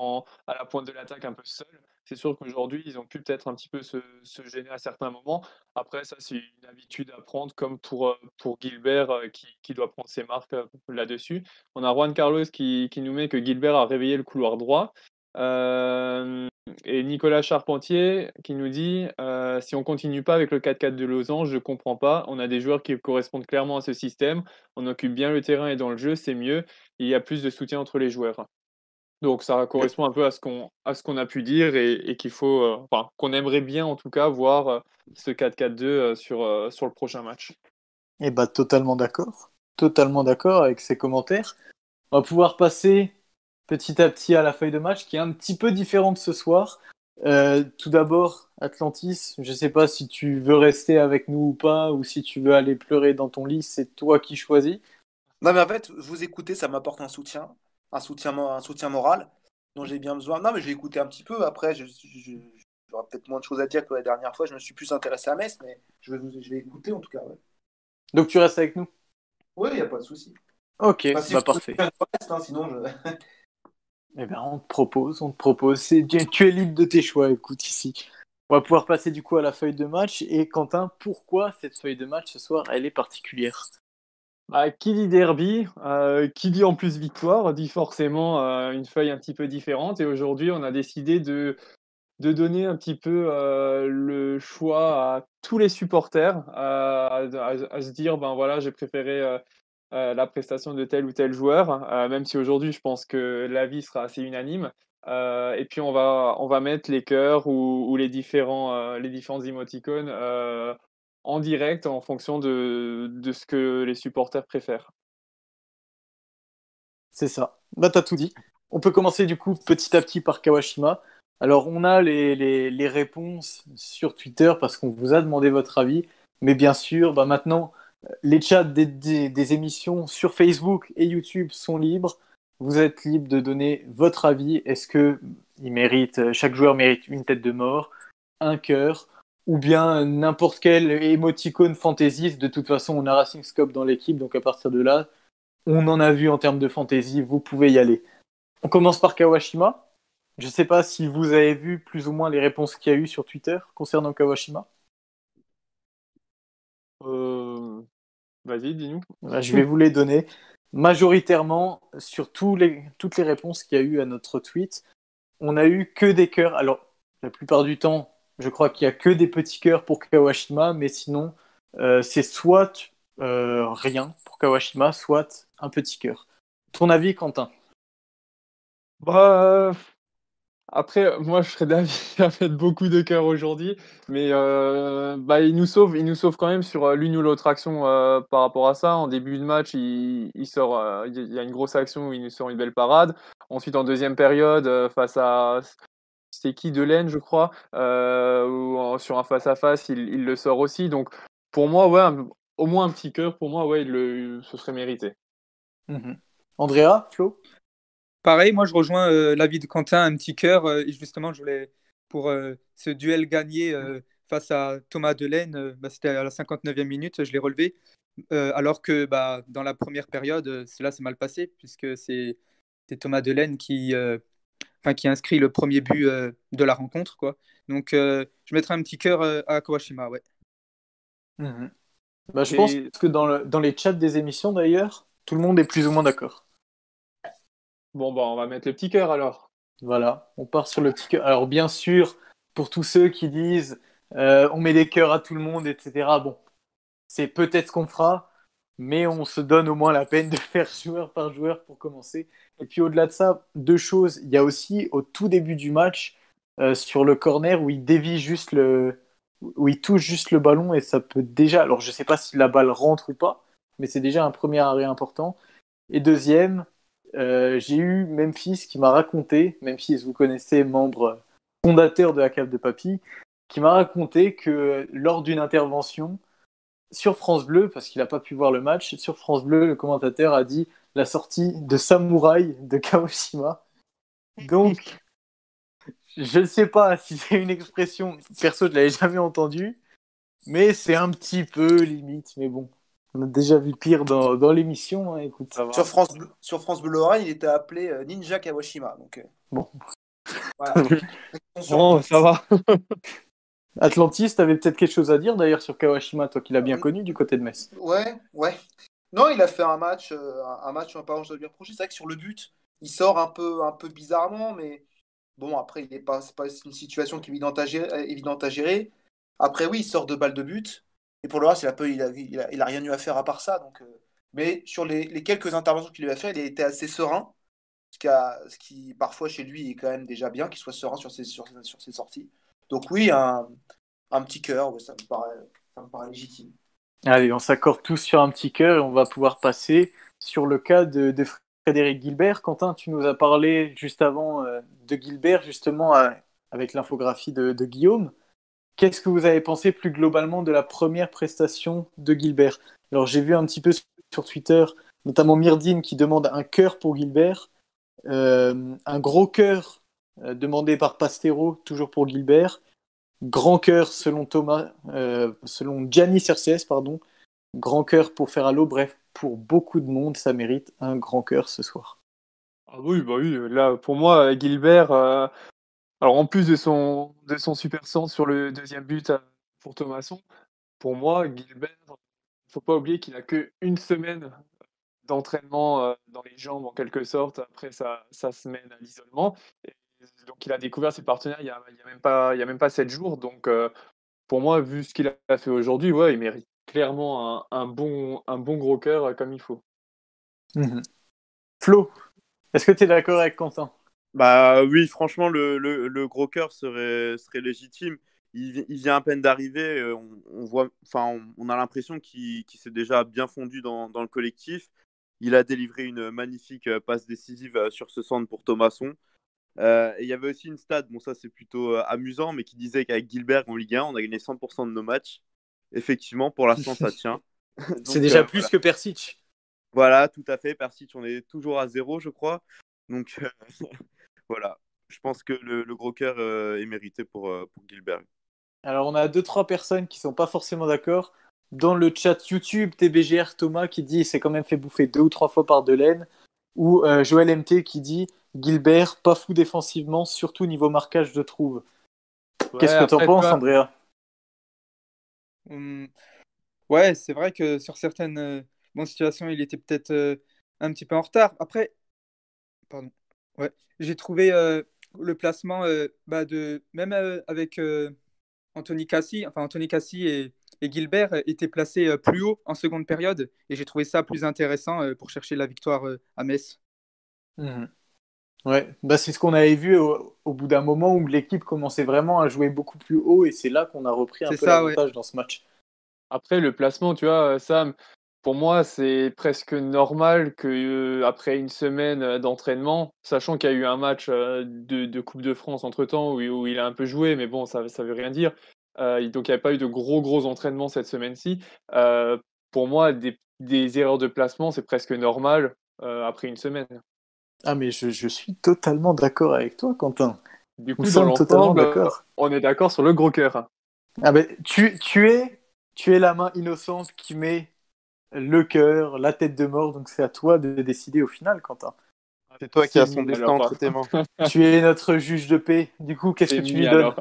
à la pointe de l'attaque un peu seul, c'est sûr qu'aujourd'hui ils ont pu peut-être un petit peu se, se gêner à certains moments. Après ça c'est une habitude à prendre comme pour, euh, pour Gilbert euh, qui, qui doit prendre ses marques là-dessus. On a Juan Carlos qui, qui nous met que Gilbert a réveillé le couloir droit. Euh, et Nicolas Charpentier qui nous dit euh, si on continue pas avec le 4-4 de Losange, je comprends pas. On a des joueurs qui correspondent clairement à ce système. On occupe bien le terrain et dans le jeu, c'est mieux. Il y a plus de soutien entre les joueurs. Donc ça correspond un peu à ce qu'on a pu dire et, et qu'il faut, euh, qu'on aimerait bien en tout cas voir euh, ce 4-4-2 euh, sur sur le prochain match. Eh bah, totalement d'accord. Totalement d'accord avec ces commentaires. On va pouvoir passer petit à petit à la feuille de match qui est un petit peu différente ce soir. Euh, tout d'abord, Atlantis, je sais pas si tu veux rester avec nous ou pas, ou si tu veux aller pleurer dans ton lit, c'est toi qui choisis. Non, mais en fait, vous écoutez, ça m'apporte un soutien, un soutien, un soutien moral dont j'ai bien besoin. Non, mais j'ai écouté un petit peu. Après, j'aurai peut-être moins de choses à dire que la dernière fois. Je me suis plus intéressé à Metz, mais je vais, vous- je vais écouter en tout cas. Ouais, Donc tu restes avec nous? Oui, il n'y a pas de souci. Ok, Enfin, si bah parfait. reste, hein, sinon, je... Eh ben, on te propose, on te propose. C'est, tu, es libre de tes choix, écoute, ici. On va pouvoir passer du coup à la feuille de match. Et Quentin, pourquoi cette feuille de match ce soir, elle est particulière? Bah, qui dit derby, euh, qui dit en plus victoire, dit forcément euh, une feuille un petit peu différente. Et aujourd'hui, on a décidé de, donner un petit peu euh, le choix à tous les supporters, à se dire, ben voilà, j'ai préféré euh, la prestation de tel ou tel joueur, euh, même si aujourd'hui, je pense que l'avis sera assez unanime. Euh, et puis, on va, on va mettre les cœurs ou, les, différents, les différents émoticônes euh, en direct en fonction de, de ce que les supporters préfèrent. C'est ça. Bah, t'as tout dit. On peut commencer du coup petit à petit par Kawashima. Alors, on a les, les, les réponses sur Twitter parce qu'on vous a demandé votre avis. Mais bien sûr, bah maintenant, les chats des, émissions sur Facebook et YouTube sont libres. Vous êtes libre de donner votre avis. Est-ce que il mérite, chaque joueur mérite une tête de mort, un cœur, ou bien n'importe quel émoticône fantaisiste De toute façon, on a Racing Scope dans l'équipe, donc à partir de là, on en a vu en termes de fantasy, vous pouvez y aller. On commence par Kawashima. Je ne sais pas si vous avez vu plus ou moins les réponses qu'il y a eu sur Twitter concernant Kawashima. Euh, Vas-y, dis-nous. Voilà, je vais vous les donner. Majoritairement, sur tous les, toutes les réponses qu'il y a eu à notre tweet, on a eu que des cœurs. Alors, la plupart du temps, je crois qu'il y a que des petits cœurs pour Kawashima, mais sinon, euh, c'est soit euh, rien pour Kawashima, soit un petit cœur. Ton avis, Quentin? Bah, après, moi, je serais d'avis à mettre beaucoup de cœur aujourd'hui, mais euh, bah, il nous sauve, il nous sauve quand même sur euh, l'une ou l'autre action euh, par rapport à ça. En début de match, il, sort, euh, il y a une grosse action où il nous sort une belle parade. Ensuite, en deuxième période, euh, face à c'est qui Delaine, je crois, euh, en- sur un face à face, il, le sort aussi. Donc, pour moi, ouais, au moins un petit cœur, pour moi, ouais, ce serait mérité. Mhm. Andrea, Flo? Pareil, moi je rejoins euh, l'avis de Quentin, un petit cœur. euh, et justement, je voulais, pour euh, ce duel gagné euh, face à Thomas Delaine, euh, bah, c'était à la 59e minute, je l'ai relevé. Euh, alors que bah, dans la première période, euh, cela s'est mal passé, puisque c'est Thomas Delaine qui, euh, inscrit le premier but euh, de la rencontre. Quoi. Donc euh, je mettrai un petit cœur euh, à Kawashima. Ouais. Bah, je Et- pense que dans, le- dans les chats des émissions, d'ailleurs, tout le monde est plus ou moins d'accord. Bon, bah, on va mettre le petit cœur alors. Voilà, on part sur le petit cœur. Alors, bien sûr, pour tous ceux qui disent euh, on met des cœurs à tout le monde, etc., bon, c'est peut-être ce qu'on fera, mais on se donne au moins la peine de faire joueur par joueur pour commencer. Et puis, au-delà de ça, deux choses. Il y a aussi au tout début du match, euh, sur le corner, où il dévie juste le. où il touche juste le ballon et ça peut déjà. Alors, je sais pas si la balle rentre ou pas, mais c'est déjà un premier arrêt important. Et deuxième, euh, j'ai eu Memphis qui m'a raconté, Memphis, vous connaissez, membre fondateur de la cave de Papy, qui m'a raconté que lors d'une intervention sur France Bleu, parce qu'il n'a pas pu voir le match, sur France Bleu, le commentateur a dit la sortie de Samouraï de Kawashima. Donc, je ne sais pas si c'est une expression, perso, je l'avais jamais entendue, mais c'est un petit peu limite, mais bon. On a déjà vu pire dans, dans l'émission, hein, écoute, ça va. Sur France, Bleu- sur France Bleu Lorraine, il était appelé euh, Ninja Kawashima. Donc, euh, Bon. voilà. Bon, ça va. Atlantis, t'avais peut-être quelque chose à dire d'ailleurs sur Kawashima, toi qui l'as bien Euh, connu du côté de Metz. Ouais, ouais. Non, il a fait un match, euh, un match, un pas je dois lui reprocher. C'est vrai que sur le but, il sort un peu, un peu bizarrement, mais Bon, après, il est pas, c'est pas une situation qui est évidente à gérer, évidente à gérer. Après, oui, il sort de balles de but. Et pour le reste, il a, peu, il a, rien eu à faire à part ça. Donc, euh, Mais sur les, quelques interventions qu'il a fait, il été assez serein. Ce qui, parfois, chez lui, est quand même déjà bien qu'il soit serein sur ses, sorties. Donc, oui, un, petit cœur, ça, me paraît, ça me paraît légitime. Allez, on s'accorde tous sur un petit cœur et on va pouvoir passer sur le cas de, Frédéric Gilbert. Quentin, tu nous as parlé juste avant euh, de Gilbert, justement, avec l'infographie de Guillaume. Qu'est-ce que vous avez pensé plus globalement de la première prestation de Gilbert? Alors, j'ai vu un petit peu sur Twitter, notamment Myrdine qui demande un cœur pour Gilbert, euh, un gros cœur euh, demandé par Pastero, toujours pour Gilbert, grand cœur selon Thomas, euh, selon Gianni Cerces, pardon, grand cœur pour Ferralo. Bref, pour beaucoup de monde, ça mérite un grand cœur ce soir. Ah oui, bah oui, là, pour moi, Gilbert, alors en plus de son, de son super centre sur le deuxième but euh, pour Thomasson, pour moi, Gilbert, il faut pas oublier qu'il a que une semaine d'entraînement euh, dans les jambes, en quelque sorte, après sa, semaine à l'isolement. Donc, il a découvert ses partenaires il n'y a, y a même pas, il y a même pas sept jours. Donc, euh, pour moi, vu ce qu'il a fait aujourd'hui, ouais, il mérite clairement un, un bon, un bon gros cœur euh, comme il faut. Flo, est-ce que tu es d'accord avec Quentin? Bah oui, franchement, le, le, le gros cœur serait, serait légitime. Il, vi- il vient à peine d'arriver. euh, On, on voit, enfin, on, on a l'impression qu'il s'est déjà bien fondu dans, dans le collectif. Il a délivré une magnifique euh, passe décisive euh, sur ce centre pour Thomasson. Euh, et il y avait aussi une stat, bon ça c'est plutôt amusant, mais qui disait qu'avec Gilbert en Ligue 1, on a gagné 100% de nos matchs. Effectivement, pour l'instant ça tient. C'est déjà euh, plus voilà. que Persic. Voilà, tout à fait. Persic, on est toujours à zéro, je crois. Donc euh, voilà, je pense que le, le gros cœur euh, est mérité pour, euh, pour Gilbert. Alors, on a deux, trois personnes qui sont pas forcément d'accord. Dans le chat YouTube, TBGR Thomas qui dit il s'est quand même fait bouffer deux ou trois fois par Delaine. Ou euh, Joël MT qui dit Gilbert, pas fou défensivement, surtout niveau marquage, je trouve. Qu'est-ce que t'en penses, Andrea? Hum, Ouais, c'est vrai que sur certaines euh, bonnes situations, il était peut-être euh, un petit peu en retard. Après, pardon. Ouais, j'ai trouvé euh, le placement euh, bah, de même euh, avec euh, Anthony Cassi, enfin Anthony Cassi et, et Gilbert étaient placés euh, plus haut en seconde période et j'ai trouvé ça plus intéressant euh, pour chercher la victoire euh, à Metz. Mhm. Ouais, bah, c'est ce qu'on avait vu au, au bout d'un moment où l'équipe commençait vraiment à jouer beaucoup plus haut et c'est là qu'on a repris un peu ouais. l'avantage dans ce match. Après, le placement, tu vois, euh, Sam, pour moi, c'est presque normal que euh, après une semaine d'entraînement, sachant qu'il y a eu un match euh, de, de Coupe de France entre-temps où, où il a un peu joué, mais bon, ça ça veut rien dire. Euh, donc, il n'y a pas eu de gros, gros entraînements cette semaine-ci. Pour moi, des, des erreurs de placement, c'est presque normal après une semaine. Ah, mais je, je suis totalement d'accord avec toi, Quentin. Du coup, sommes totalement d'accord. on est d'accord sur le gros cœur. Ah ben, tu, tu, es, tu es la main innocente qui met le cœur, la tête de mort, donc c'est à toi de décider au final, Quentin. C'est toi qui as son destin entre tes mains. tu es notre juge de paix. Du coup, qu'est-ce que C'est tu lui donnes.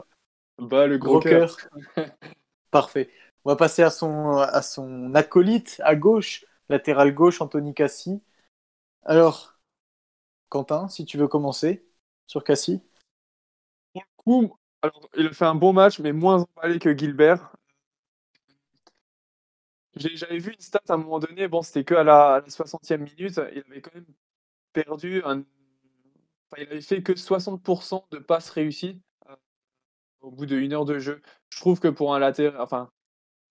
Bah, le Gros gros cœur. Parfait. On va passer à son, à son acolyte à gauche, latéral gauche, Anthony Cassi. Alors, Quentin, si tu veux commencer sur Cassi. coup, alors, il a fait un bon match, mais moins emballé que Gilbert. J'avais vu une stat à un moment donné, bon, c'était que à la, à la 60e minute, il avait quand même perdu un. Enfin, il avait fait que 60% de passes réussies euh, au bout de une heure de jeu. Je trouve que pour un latéral, enfin,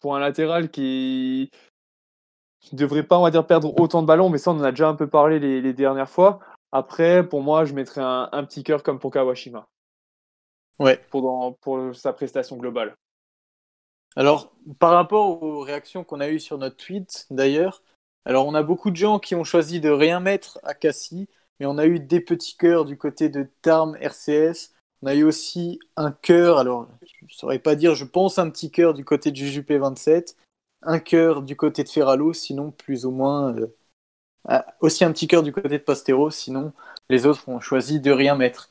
pour un latéral qui ne devrait pas, on va dire, perdre autant de ballons, mais ça, on en a déjà un peu parlé les, les dernières fois. Après, pour moi, je mettrais un, un petit cœur comme pour Kawashima Ouais. pour, dans- pour sa prestation globale. Alors, par rapport aux réactions qu'on a eues sur notre tweet, d'ailleurs, alors on a beaucoup de gens qui ont choisi de rien mettre à Cassie, mais on a eu des petits cœurs du côté de Tarm RCS. On a eu aussi un cœur, alors je ne saurais pas dire, je pense un petit cœur du côté de JJP27, un cœur du côté de Ferralo, sinon plus ou moins. euh, ah, aussi un petit cœur du côté de Pastero, sinon les autres ont choisi de rien mettre.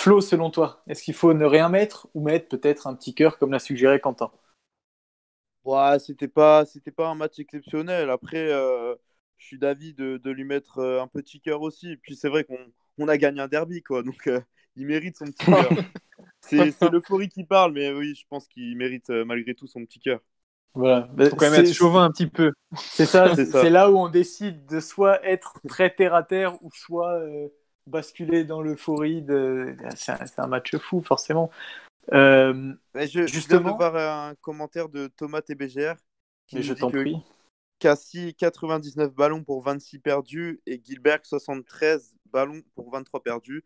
Flo, selon toi, est-ce qu'il faut ne rien mettre ou mettre peut-être un petit cœur comme l'a suggéré Quentin? Ouais, c'était pas, c'était pas un match exceptionnel. Après, euh, je suis d'avis de, de lui mettre euh, un petit cœur aussi. Et puis c'est vrai qu'on on a gagné un derby, quoi. Donc euh, il mérite son petit cœur. C'est l'euphorie qui parle, mais oui, je pense qu'il mérite malgré tout son petit cœur. Voilà. Bah, Faut quand même être c'est- chauvin un petit peu. C'est ça, C'est ça. c'est là où on décide de soit être très terre à terre ou soit euh, basculer dans l'euphorie. De... C'est un, c'est un match fou, forcément. Euh, je, je viens de Justement. voir un commentaire de Thomas TBGR qui je dit t'en que prie. Cassie 99 ballons pour 26 perdus et Gilbert 73 ballons pour 23 perdus.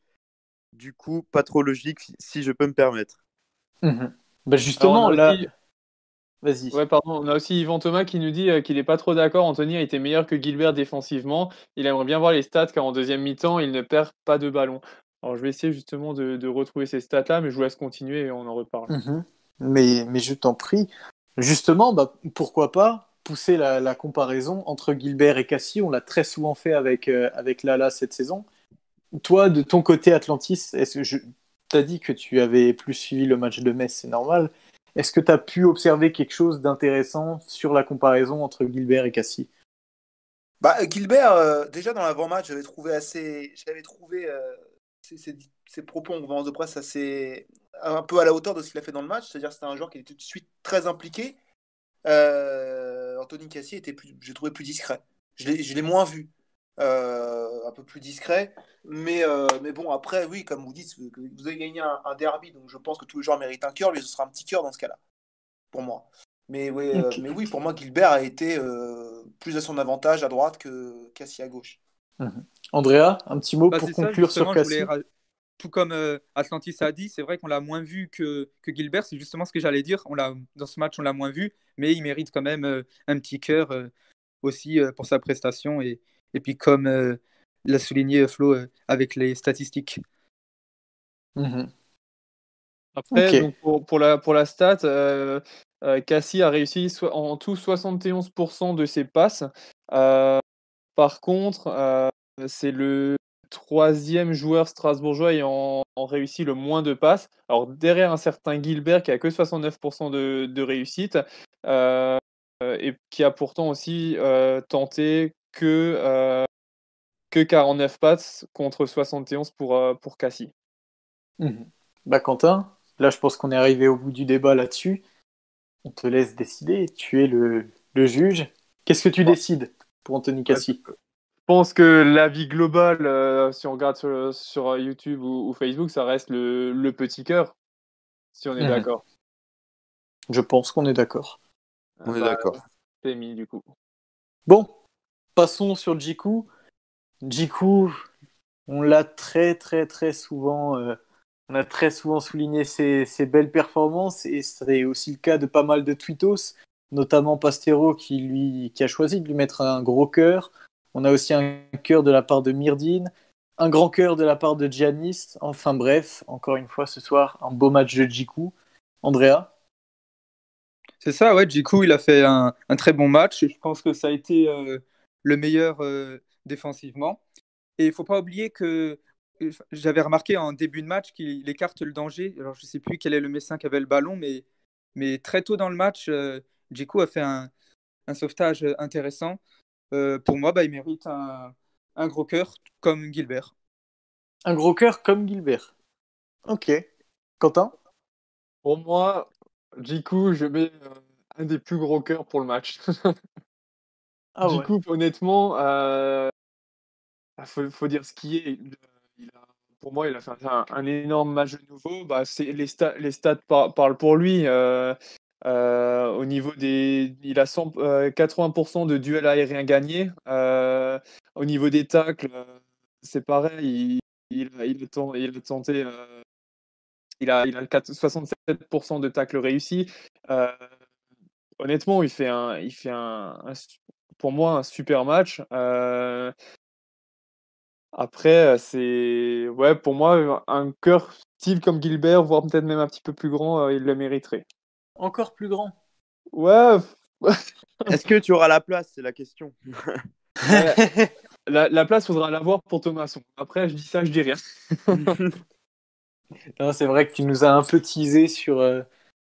Du coup, pas trop logique si- je peux me permettre. Mhm. Bah, justement, Alors, on a là. aussi- Vas-y. Ouais, pardon. On a aussi Yvan Thomas qui nous dit euh, qu'il n'est pas trop d'accord. Anthony a été meilleur que Gilbert défensivement. Il aimerait bien voir les stats car en deuxième mi-temps, il ne perd pas de ballon. Alors, je vais essayer justement de, de retrouver ces stats-là, mais je vous laisse continuer et on en reparle. Mhm. Mais, mais je t'en prie. Justement, bah, pourquoi pas pousser la, la comparaison entre Gilbert et Cassie On l'a très souvent fait avec, euh, avec Lala cette saison. Toi, de ton côté Atlantis, est-ce que je t'as dit que tu avais plus suivi le match de Metz, c'est normal. Est-ce que tu as pu observer quelque chose d'intéressant sur la comparaison entre Gilbert et Cassie Bah, Gilbert, euh, déjà dans l'avant-match, j'avais trouvé assez. J'avais trouvé euh, ses, propos en conférence de presse assez. un peu à la hauteur de ce qu'il a fait dans le match. C'est-à-dire que c'était un joueur qui était tout de suite très impliqué. Euh, Anthony Cassie était plus, j'ai trouvé plus discret. Je l'ai, moins vu. Euh, un peu plus discret. Mais, euh, mais bon, après, oui, comme vous dites, vous avez gagné un, un derby, donc je pense que tous les joueurs méritent un cœur. Lui, ce sera un petit cœur dans ce cas-là, pour moi. Mais, oui, mais oui, pour moi, Gilbert a été plus à son avantage à droite que Cassie à gauche. Andrea, un petit mot Bah, pour ça, conclure sur voulais Cassie Tout comme euh, Atlantis a dit, c'est vrai qu'on l'a moins vu que, que Gilbert. C'est justement ce que j'allais dire. On l'a, dans ce match, on l'a moins vu, mais il mérite quand même euh, un petit cœur euh, aussi euh, pour sa prestation. Et, et puis, comme euh, l'a souligné Flo euh, avec les statistiques. Mhm. Après, donc pour, pour la, pour la stat, euh, euh, Cassie a réussi so- en tout 71% de ses passes. Euh, par contre, euh, c'est le troisième joueur strasbourgeois ayant en réussi le moins de passes. Alors derrière un certain Gilbert qui a que 69% de, de réussite euh, et qui a pourtant aussi euh, tenté que, euh, que 49 passes contre 71 pour, pour Cassie. Mhm. Bah Quentin, là je pense qu'on est arrivé au bout du débat là-dessus. On te laisse décider, tu es le, le juge. Qu'est-ce que tu décides? Pour Anthony Cassie Je pense que l'avis global, euh, si on regarde sur, sur YouTube ou, ou Facebook, ça reste le, le petit cœur, si on est Mhm. d'accord. Je pense qu'on est d'accord. On est d'accord. C'est mis du coup. Bon, passons sur Jiku. Jiku, on l'a très très très souvent, euh, on a très souvent souligné ses, ses belles performances et c'est aussi le cas de pas mal de tweetos, notamment Pastero qui lui qui a choisi de lui mettre un gros cœur. On a aussi un cœur de la part de Myrdine, un grand cœur de la part de Giannis. Enfin bref, encore une fois ce soir, un beau match de Jiku. Andrea C'est ça, ouais. Jiku, il a fait un, un très bon match. Je pense que ça a été euh, le meilleur euh, défensivement. Et il faut pas oublier que euh, j'avais remarqué en début de match qu'il écarte le danger. Alors, je sais plus quel est le Messin qui avait le ballon, mais, mais très tôt dans le match, Jiku a fait un, un sauvetage intéressant. Euh, pour moi, bah, il mérite un, un gros cœur comme Gilbert. Un gros cœur comme Gilbert. Ok. Quentin? Pour moi, Jiku, je mets euh, un des plus gros cœurs pour le match. Ah ouais. Honnêtement, euh, faut, faut dire ce qui est. Il- a- pour moi, il a fait un, un énorme match de nouveau. Bah, c'est, les, stats, les stats par- parlent pour lui. Euh, au niveau des, il a 100, euh, 80% de duels aériens gagnés. Euh, au niveau des tacles, euh, c'est pareil. Il, a- tenté. il a, il a le 4 67% de tacles réussis. Honnêtement, il fait un, il fait un, pour moi un super match. Après, c'est ouais, pour moi un cœur style comme Gilbert, voire peut-être même un petit peu plus grand, il le mériterait. Encore plus grand. Ouais, Est-ce que tu auras la place? C'est la question. ouais, la, la place faudra l'avoir pour Thomasson. Après, je dis ça, je dis rien. Non, c'est vrai que tu nous as un peu teasé sur, euh,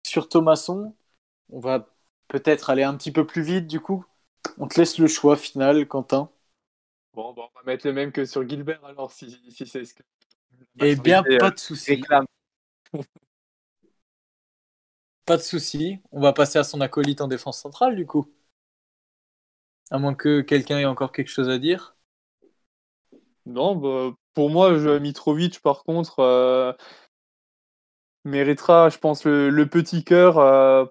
sur Thomasson. On va peut-être aller un petit peu plus vite du coup. On te laisse le choix final, Quentin. Bon, bon, on va mettre le même que sur Gilbert alors, si, si c'est ce que Eh bien, pas euh, de souci. De souci. On va passer à son acolyte en défense centrale, du coup. À moins que quelqu'un ait encore quelque chose à dire. Non, bah, pour moi, Mitrovic, par contre, euh, méritera, je pense, le, petit cœur euh,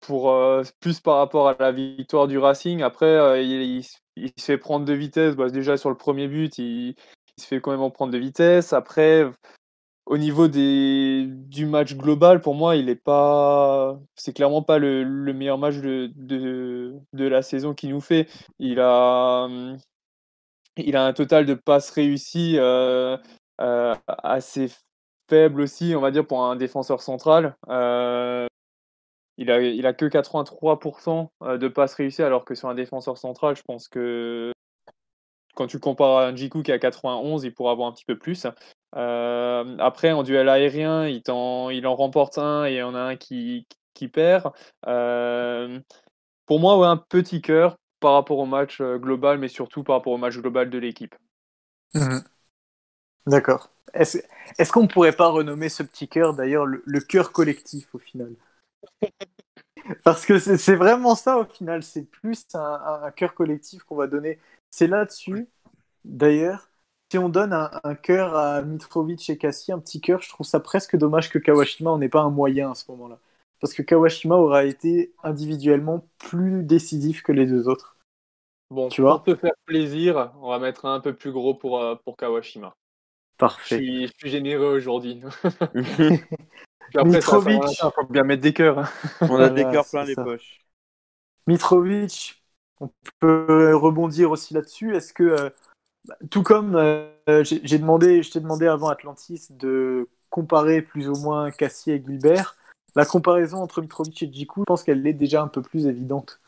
pour euh, plus par rapport à la victoire du Racing. Après, il, se- fait prendre de vitesse. Bah, déjà sur le premier but, il, il se fait quand même en prendre de vitesse. Après, au niveau des, du match global, pour moi, il pas, c'est clairement pas le, le meilleur match de, de, la saison qu'il nous fait. Il a, hum, il a un total de passes réussies euh, euh, assez faible aussi, on va dire, pour un défenseur central. Euh, il a, il a que 83% de passes réussies, alors que sur un défenseur central, je pense que quand tu compares à un Jiku qui a 91, il pourra avoir un petit peu plus. Euh, après, en duel aérien, il, t'en- il en remporte un et il y en a un qui, qui perd. Euh, pour moi, ouais, un petit cœur par rapport au match euh, global, mais surtout par rapport au match global de l'équipe. D'accord. Est-ce est-ce qu'on ne pourrait pas renommer ce petit cœur d'ailleurs le, le cœur collectif au final? Parce que c'est c'est vraiment ça au final, c'est plus un, un- un cœur collectif qu'on va donner. C'est là-dessus, d'ailleurs, si on donne un, un cœur à Mitrovic et Kassi, un petit cœur, je trouve ça presque dommage que Kawashima n'en ait pas un moyen à ce moment-là. Parce que Kawashima aura été individuellement plus décisif que les deux autres. Bon, Tu vois pour te faire plaisir, on va mettre un peu plus gros pour, euh, pour Kawashima. Je Parfait. suis, je suis généreux aujourd'hui. Ça, Mitrovic. ça, faut bien mettre des cœurs. hein. On a des cœurs plein les ça. poches. Mitrovic, on peut rebondir aussi là-dessus. Est-ce que, euh, tout comme euh, j'ai demandé, je t'ai demandé avant Atlantis de comparer plus ou moins Cassier et Gilbert, la comparaison entre Mitrovic et Djikou, je pense qu'elle est déjà un peu plus évidente.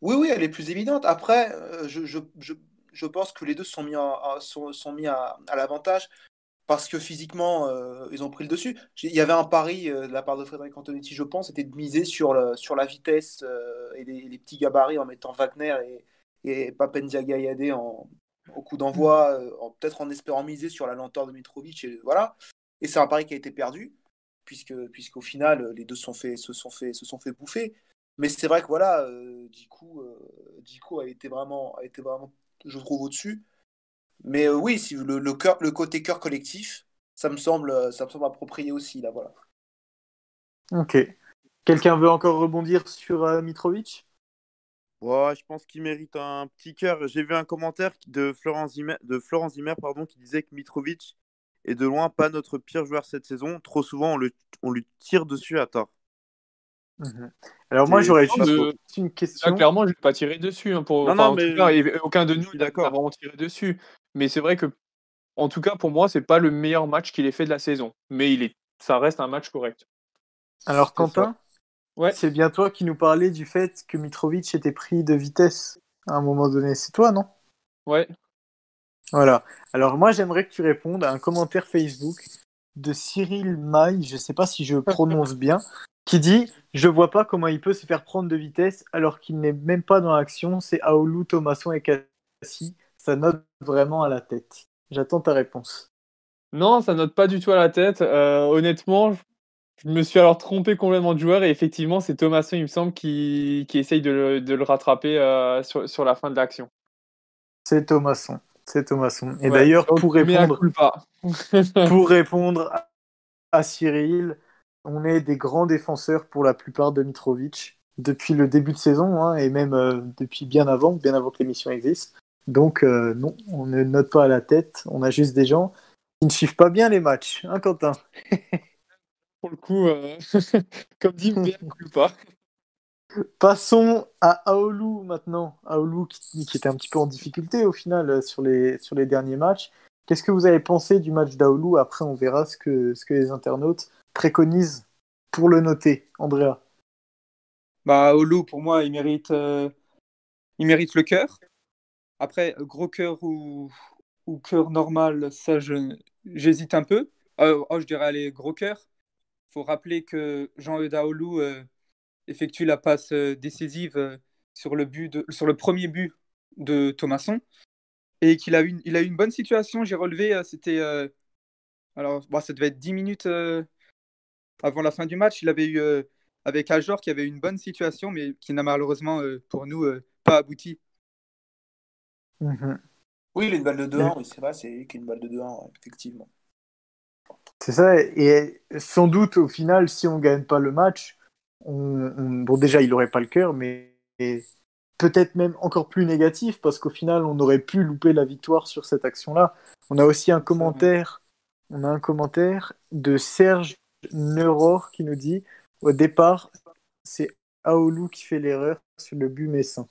Oui, oui, elle est plus évidente. Après, euh, je, pense que les deux sont mis, à, l'avantage parce que physiquement, euh, ils ont pris le dessus. Il y avait un pari de la part de Frédéric Antonetti, je pense, c'était de miser sur, la vitesse et les, petits gabarits en mettant Wagner et, et Papendiaga Yadé en, au coup d'envoi, euh, peut-être en espérant miser sur la lenteur de Mitrovic. Et, voilà. et c'est un pari qui a été perdu, puisque, puisqu'au final, les deux sont fait, se sont fait, se sont bouffer. Mais c'est vrai que voilà, euh, Djikou, euh, a été vraiment, a été vraiment, je trouve, au-dessus. Mais euh, oui, si le, le, côté cœur collectif, ça me semble, euh, ça me semble approprié aussi là, voilà. Ok. Quelqu'un veut encore rebondir sur euh, Mitrovic? Ouais, je pense qu'il mérite un petit cœur. J'ai vu un commentaire de Florence Zimmer, de Florence Zimmer pardon, qui disait que Mitrovic est de loin pas notre pire joueur cette saison. Trop souvent, on, le, on lui tire dessus à tort. Alors moi j'aurais juste de- une Là, question. clairement, je ne vais pas tirer dessus. hein, pour... Non, enfin, non, mais cas, aucun de nous n'a d'accord. vraiment tiré dessus. Mais c'est vrai que, en tout cas, pour moi, c'est pas le meilleur match qu'il ait fait de la saison. Mais il est... ça reste un match correct. Alors Quentin, Ouais. c'est bien toi qui nous parlais du fait que Mitrovic était pris de vitesse à un moment donné. C'est toi, non? Ouais. Voilà. Alors moi, j'aimerais que tu répondes à un commentaire Facebook de Cyril Maille, je sais pas si je prononce bien, qui dit Je vois pas comment il peut se faire prendre de vitesse alors qu'il n'est même pas dans l'action. C'est Aoulou, Thomasson et Cassie. Ça note vraiment à la tête. J'attends ta réponse. Non, ça note pas du tout à la tête. Euh, honnêtement, je- me suis alors trompé complètement de joueur. Et effectivement, c'est Thomasson, il me semble, qui, qui essaye de le, de le rattraper euh, sur, sur la fin de l'action. C'est Thomasson. C'est Thomasson. Et Ouais, d'ailleurs, pour répondre, pour répondre à- à Cyril, on est des grands défenseurs pour la plupart de Mitrovic depuis le début de saison hein, et même euh, depuis bien avant, bien avant que l'émission existe. Donc euh, non, on ne note pas à la tête, on a juste des gens qui ne suivent pas bien les matchs, hein Quentin? Pour le coup, euh, comme dit, mea culpa. Passons à Aoulou maintenant. Aoulou qui, qui était un petit peu en difficulté au final euh, sur les, sur les derniers matchs. Qu'est-ce que vous avez pensé du match d'Aoulou? Après, on verra ce que, ce que les internautes préconisent pour le noter. Andrea Bah, Olu, pour moi, il mérite, euh, il mérite le cœur. Après, gros cœur ou, ou cœur normal, ça, je- j'hésite un peu. Euh, oh, je dirais, allez, gros cœur. Faut rappeler que Jean-Euda Olu euh, effectue la passe euh, décisive euh, sur, le but de- sur le premier but de Thomasson et qu'il a eu une, il a eu une bonne situation. J'ai relevé, euh, c'était euh, Alors, bon, ça devait être 10 minutes euh, avant la fin du match. Il avait eu, euh, avec Ajor, qui avait eu une bonne situation, mais qui n'a malheureusement, euh, pour nous, euh, pas abouti. Mhm. Oui, il a une balle de 2-1, oui, c'est vrai, c'est lui qui a une balle de 2-1, ouais, effectivement. C'est ça, et sans doute au final, si on gagne pas le match, on, on- bon déjà il aurait pas le cœur, mais peut-être même encore plus négatif parce qu'au final on aurait pu louper la victoire sur cette action-là. On a aussi un commentaire, on a un commentaire de Serge Neuror qui nous dit au départ c'est Aoulou qui fait l'erreur sur le but messin.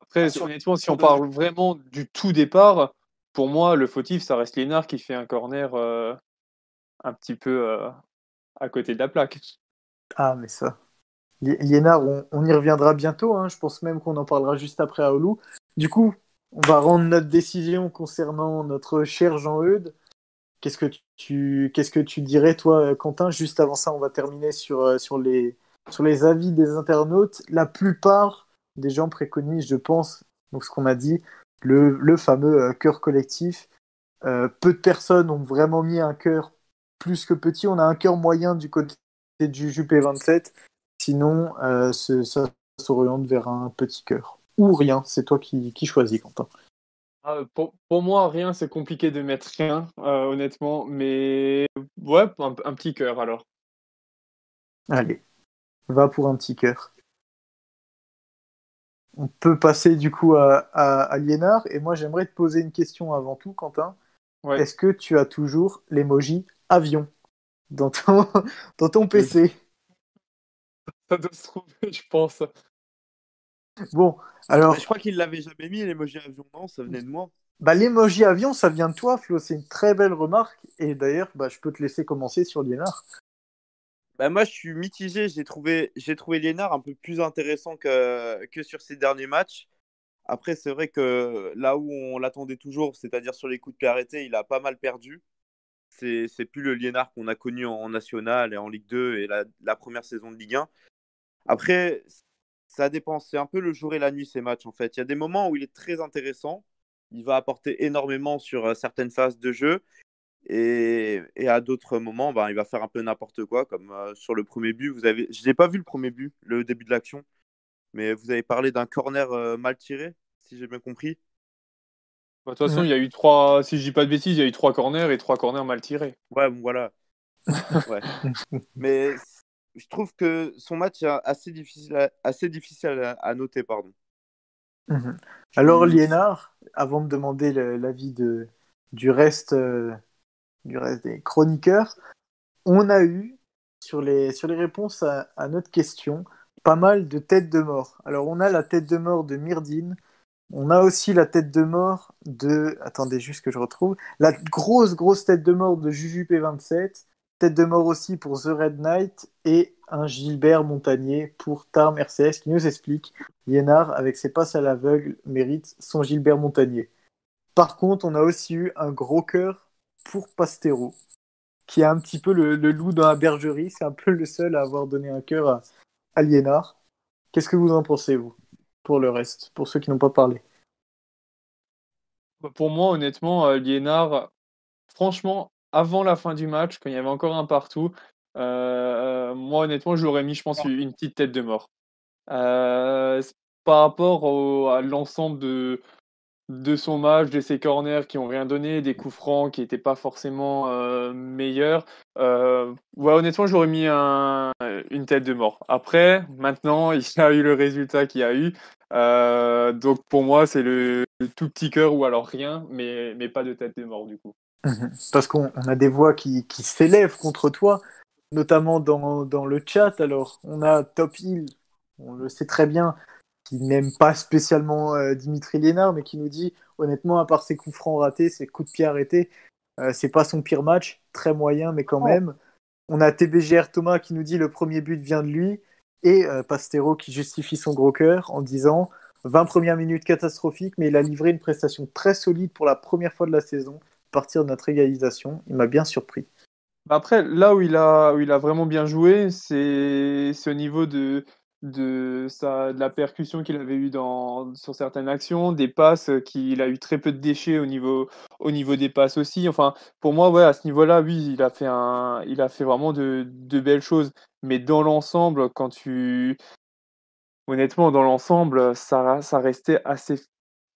Après, Ah, honnêtement, si on parle vraiment du tout départ, pour moi, le fautif, ça reste Liénard qui fait un corner euh, un petit peu euh, à côté de la plaque. Ah mais ça. Liénard, on, y reviendra bientôt, hein. je pense même qu'on en parlera juste après Aoulou. Du coup, on va rendre notre décision concernant notre cher Jean-Eudes. Qu'est-ce que tu, qu'est-ce que tu dirais, toi, Quentin? Juste avant ça, on va terminer sur, euh, sur, les, sur les avis des internautes. La plupart des gens préconisent, je pense, donc ce qu'on a dit, le, le fameux euh, cœur collectif. Euh, peu de personnes ont vraiment mis un cœur plus que petit. On a un cœur moyen du côté du JP27. Sinon, euh, ça s'oriente vers un petit cœur. Ou rien, c'est toi qui, qui choisis, Quentin. Ah, pour, pour moi, rien, c'est compliqué de mettre rien, euh, honnêtement. Mais ouais, un, un petit cœur alors. Allez, va pour un petit cœur. On peut passer du coup à, à, à Liénard. Et moi, j'aimerais te poser une question avant tout, Quentin. Ouais. Est-ce que tu as toujours l'emoji avion dans ton, dans ton PC Ça doit se trouver, je pense. Bon, alors, Mais je crois qu'il l'avait jamais mis, l'emoji avion, non? Ça venait de moi. bah, l'emoji avion, ça vient de toi, Flo. C'est une très belle remarque. Et d'ailleurs, bah, je peux te laisser commencer sur Liénard. Bah, moi, je suis mitigé. J'ai trouvé, j'ai trouvé un peu plus intéressant que, que sur ses derniers matchs. Après, c'est vrai que là où on l'attendait toujours, c'est-à-dire sur les coups de pied arrêtés, il a pas mal perdu. C'est, c'est plus le Liénard qu'on a connu en, en National et en Ligue 2 et la, la première saison de Ligue 1. Après, ça dépend. C'est un peu le jour et la nuit, ces matchs, en fait. Il y a des moments où il est très intéressant. Il va apporter énormément sur euh, certaines phases de jeu. Et, et à d'autres moments, ben, il va faire un peu n'importe quoi, comme euh, sur le premier but. Vous avez... Je n'ai pas vu le premier but, le début de l'action, mais vous avez parlé d'un corner euh, mal tiré, si j'ai bien compris. Bah, De toute façon, il y a eu trois, si je dis pas de bêtises, il y a eu trois corners et trois corners mal tirés. Ouais, bon, voilà. Ouais. mais je trouve que son match est assez difficile à, assez difficile à, à noter. Pardon. Mhm. Alors, Liénard, avant de demander l'avis de, du, reste, euh, du reste des chroniqueurs, on a eu, sur les, réponses à, notre question, pas mal de têtes de mort. Alors, on a la tête de mort de Myrdine, on a aussi la tête de mort de. Attendez, juste que je retrouve. La grosse, grosse tête de mort de Juju P27. Tête de mort aussi pour The Red Knight. Et un Gilbert Montagnier pour Tarm RCS qui nous explique Liénard, avec ses passes à l'aveugle, mérite son Gilbert Montagnier. Par contre, on a aussi eu un gros cœur pour Pastero, qui est un petit peu le, le loup dans la bergerie. C'est un peu le seul à avoir donné un cœur à, à Liénard. Qu'est-ce que vous en pensez, vous, pour le reste, pour ceux qui n'ont pas parlé? Pour moi, honnêtement, euh, Liénard, franchement, avant la fin du match, quand il y avait encore un partout, euh, moi, honnêtement, j'aurais mis, je pense, une petite tête de mort. Euh, par rapport au- à l'ensemble de, de son match, de ses corners qui ont rien donné, des coups francs qui n'étaient pas forcément euh, meilleurs. Euh, honnêtement, j'aurais mis un- une tête de mort. Après, maintenant, il a eu le résultat qu'il y a eu. Euh, donc pour moi, c'est le, tout petit cœur ou alors rien, mais, mais pas de tête de mort du coup. Parce qu'on on a des voix qui, qui s'élèvent contre toi, notamment dans, dans le chat. Alors, on a Top Hill, on le sait très bien, qui n'aime pas spécialement euh, Dimitri Lénard, mais qui nous dit, honnêtement, à part ses coups francs ratés, ses coups de pied arrêtés, euh, c'est pas son pire match, très moyen, mais quand même. On a TBGR Thomas qui nous dit le premier but vient de lui, et euh, Pastero qui justifie son gros cœur en disant 20 premières minutes catastrophiques, mais il a livré une prestation très solide pour la première fois de la saison à partir de notre égalisation. Il m'a bien surpris. Bah Après, là où il a, où il a vraiment bien joué, c'est c'est au niveau de, de, de la percussion qu'il avait eu dans, sur certaines actions, des passes qu'il a eu très peu de déchets au niveau, au niveau des passes aussi. Enfin, pour moi, à ce niveau-là, oui, il a fait un, il a fait vraiment de, de belles choses. Mais dans l'ensemble, quand tu, honnêtement, dans l'ensemble, ça, ça restait assez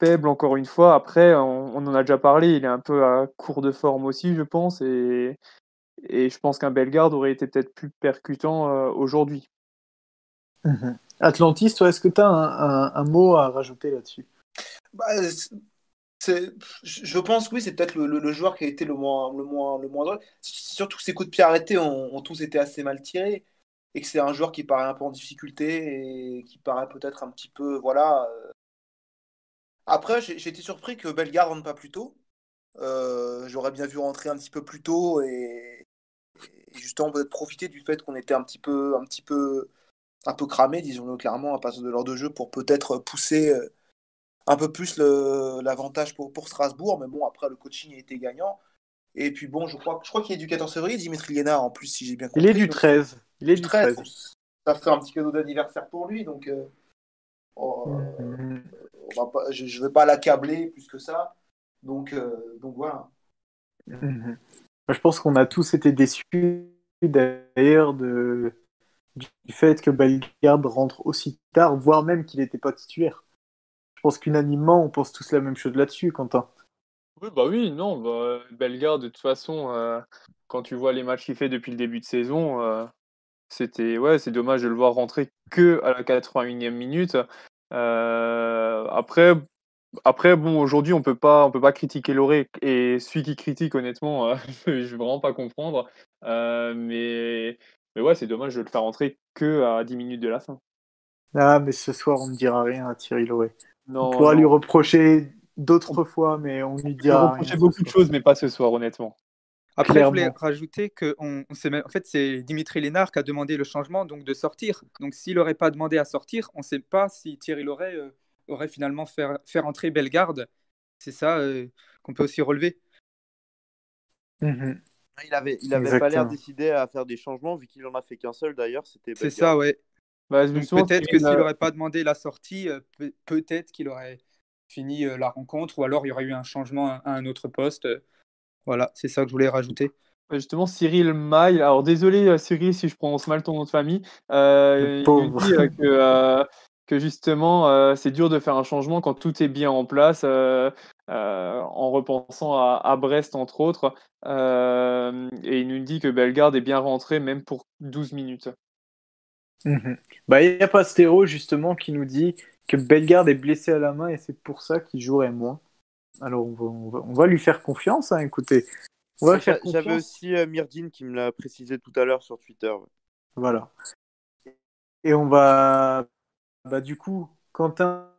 faible encore une fois. Après, on, on en a déjà parlé, il est un peu à court de forme aussi, je pense, et, et je pense qu'un Bellegarde aurait été peut-être plus percutant euh, aujourd'hui. Mhm. Atlantis, toi, est-ce que tu as un, mot à rajouter là-dessus? Bah, je pense que oui, c'est peut-être le, joueur qui a été le moins, le moins, le moins drôle. Surtout que ses coups de pied arrêtés ont, tous été assez mal tirés et que c'est un joueur qui paraît un peu en difficulté et qui paraît peut-être un petit peu, voilà. euh. Après, j'ai j'ai été surpris que Bellegarde rentre pas plus tôt. Euh, J'aurais bien vu rentrer un petit peu plus tôt et, et justement peut-être profiter du fait qu'on était un petit peu, un petit peu, un peu cramé, disons-le clairement, à partir de l'heure de jeu pour peut-être pousser. euh, un peu plus l'avantage pour, pour Strasbourg, mais bon, après, le coaching a été gagnant. Et puis bon, je crois, je crois qu'il est du 14 février, Dimitri Liénard, en plus, si j'ai bien compris. Il est du Donc, 13. Il est du 13. 13. Ça fait un petit cadeau d'anniversaire pour lui, donc euh, oh, Mhm. on va pas, je ne vais pas l'accabler plus que ça. Donc, euh, donc voilà. Mhm. Moi, Je pense qu'on a tous été déçus d'ailleurs de... du fait que Bellegarde rentre aussi tard, voire même qu'il n'était pas titulaire. Je pense qu'unanimement, on pense tous la même chose là-dessus, Quentin. Oui, bah oui, non, bah, Bellegarde, de toute façon, euh, quand tu vois les matchs qu'il fait depuis le début de saison, euh, c'était, ouais, c'est dommage de le voir rentrer que à la 81e minute. Euh, après, après, bon, aujourd'hui, on peut pas, on peut pas critiquer Loré, et celui qui critique, honnêtement, je vais vraiment pas comprendre. Mais, mais ouais, c'est dommage de le faire rentrer que à 10 minutes de la fin. Ah, mais ce soir, on ne dira rien à Thierry. Non, on pourra non. lui reprocher d'autres fois, mais on ne lui dira rien. reprocher ce beaucoup de choses, mais pas ce soir, honnêtement. Après, Clairement. je voulais rajouter que on, on sait même- en fait, c'est Dimitri Lénard qui a demandé le changement, donc de sortir. Donc, s'il n'aurait pas demandé à sortir, on ne sait pas si Thierry Loret euh, aurait finalement fait, faire entrer Bellegarde. C'est ça euh, qu'on peut aussi relever. Mhm. Il avait, il avait pas l'air décidé à faire des changements, vu qu'il en a fait qu'un seul d'ailleurs. C'était C'est ça, ouais. Bah, peut-être que s'il euh, n'aurait pas demandé la sortie, euh, peut- peut-être qu'il aurait fini euh, la rencontre, ou alors il y aurait eu un changement à, un autre poste. Euh, Voilà, c'est ça que je voulais rajouter. Justement, Cyril Maille. Alors, désolé, euh, Cyril, si je prononce mal ton nom de famille. Euh, il nous dit euh, que, euh, que justement, euh, c'est dur de faire un changement quand tout est bien en place, euh, euh, en repensant à, à Brest, entre autres. Euh, et il nous dit que Bellegarde est bien rentré, même pour 12 minutes. Mhm. Bah, il y a Pastero justement qui nous dit que Bellegarde est blessé à la main et c'est pour ça qu'il jouerait moins. Alors on va, on va, on va lui faire confiance, hein, écoutez. On va Ouais, faire j'a- J'avais aussi euh, Myrdine qui me l'a précisé tout à l'heure sur Twitter. Voilà. Et on va. Bah, du coup, Quentin,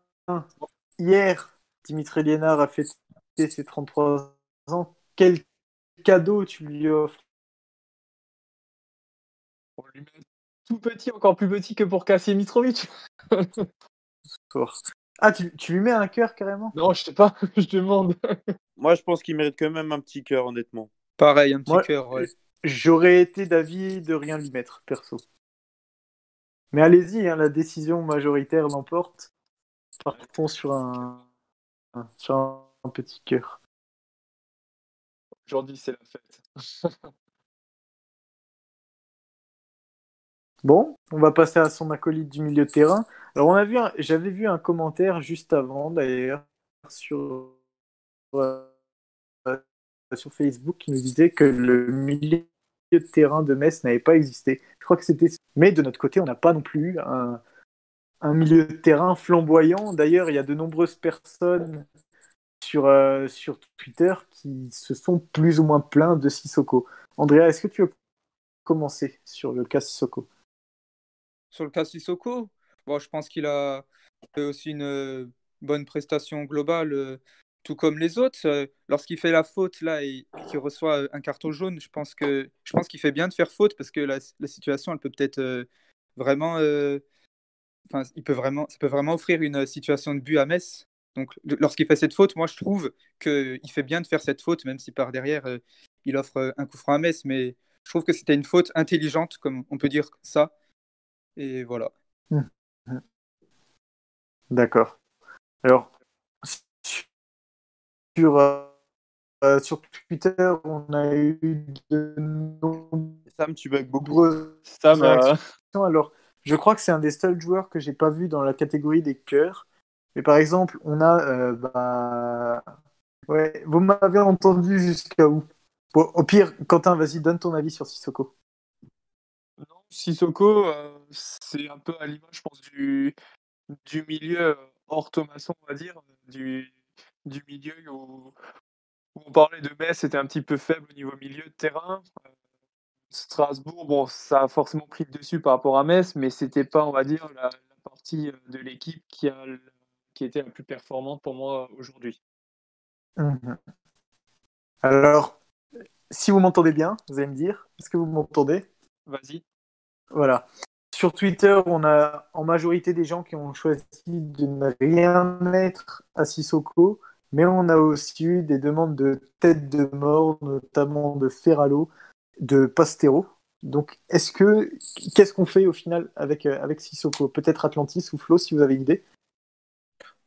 hier, Dimitri Liénard a fêté ses 33 ans. Quel cadeau tu lui offres? On lui met tout petit, encore plus petit que pour Kassim Mitrovic. Ah, tu, tu lui mets un cœur carrément? Non, je sais pas, je demande. Moi, je pense qu'il mérite quand même un petit cœur, honnêtement. Pareil, un petit cœur. ouais. J'aurais été d'avis de rien lui mettre, perso. Mais allez-y, hein, la décision majoritaire l'emporte. Partons sur un, sur petit cœur. Aujourd'hui, c'est la fête. Bon, on va passer à son acolyte du milieu de terrain. Alors, on a vu, un- j'avais vu un commentaire juste avant, d'ailleurs, sur, euh, sur Facebook qui nous disait que le milieu de terrain de Metz n'avait pas existé. Je crois que c'était. Mais de notre côté, on n'a pas non plus un, un milieu de terrain flamboyant. D'ailleurs, il y a de nombreuses personnes sur, euh, Twitter qui se sont plus ou moins plaints de Sissoko. Andrea, est-ce que tu veux commencer sur le cas Sissoko? Sur le cas Sissoko, bon, je pense qu'il a aussi une euh, bonne prestation globale, euh, tout comme les autres. Euh, Lorsqu'il fait la faute là et, qu'il reçoit euh, un carton jaune, je pense que je pense qu'il fait bien de faire faute parce que la, situation, elle peut peut-être euh, vraiment, enfin, il peut vraiment, ça peut vraiment offrir une situation de but à Metz. Donc, lorsqu'il fait cette faute, moi, je trouve qu'il fait bien de faire cette faute, même si par derrière, il offre un coup franc à Metz. Mais je trouve que c'était une faute intelligente, comme on peut dire ça. Et voilà. D'accord. Alors, sur, euh, euh, sur Twitter, on a eu de Sam, tu bugs beaucoup. Sam, euh. Alors, je crois que c'est un des seuls joueurs que j'ai pas vu dans la catégorie des cœurs. Mais par exemple, on a. euh, bah... Ouais, vous m'avez entendu jusqu'à où? Bon, Au pire, Quentin, vas-y, donne ton avis sur Sissoko. Non, Sissoko, c'est un peu à l'image, je pense, du, du milieu hors Thomasson, on va dire, du, du milieu où, où on parlait de Metz, c'était un petit peu faible au niveau milieu de terrain. Euh, Strasbourg, bon, ça a forcément pris le dessus par rapport à Metz, mais c'était pas, on va dire, la, la partie euh, de l'équipe qui a qui était la plus performante pour moi aujourd'hui. Mhm. Alors, si vous m'entendez bien, vous allez me dire, est-ce que vous m'entendez? Vas-y. Voilà. Sur Twitter, on a en majorité des gens qui ont choisi de ne rien mettre à Sissoko, mais on a aussi eu des demandes de tête de mort, notamment de Ferralo, de Pastero. Donc, est-ce que qu'est-ce qu'on fait au final avec, euh, avec Sissoko? Peut-être Atlantis ou Flo, si vous avez une idée.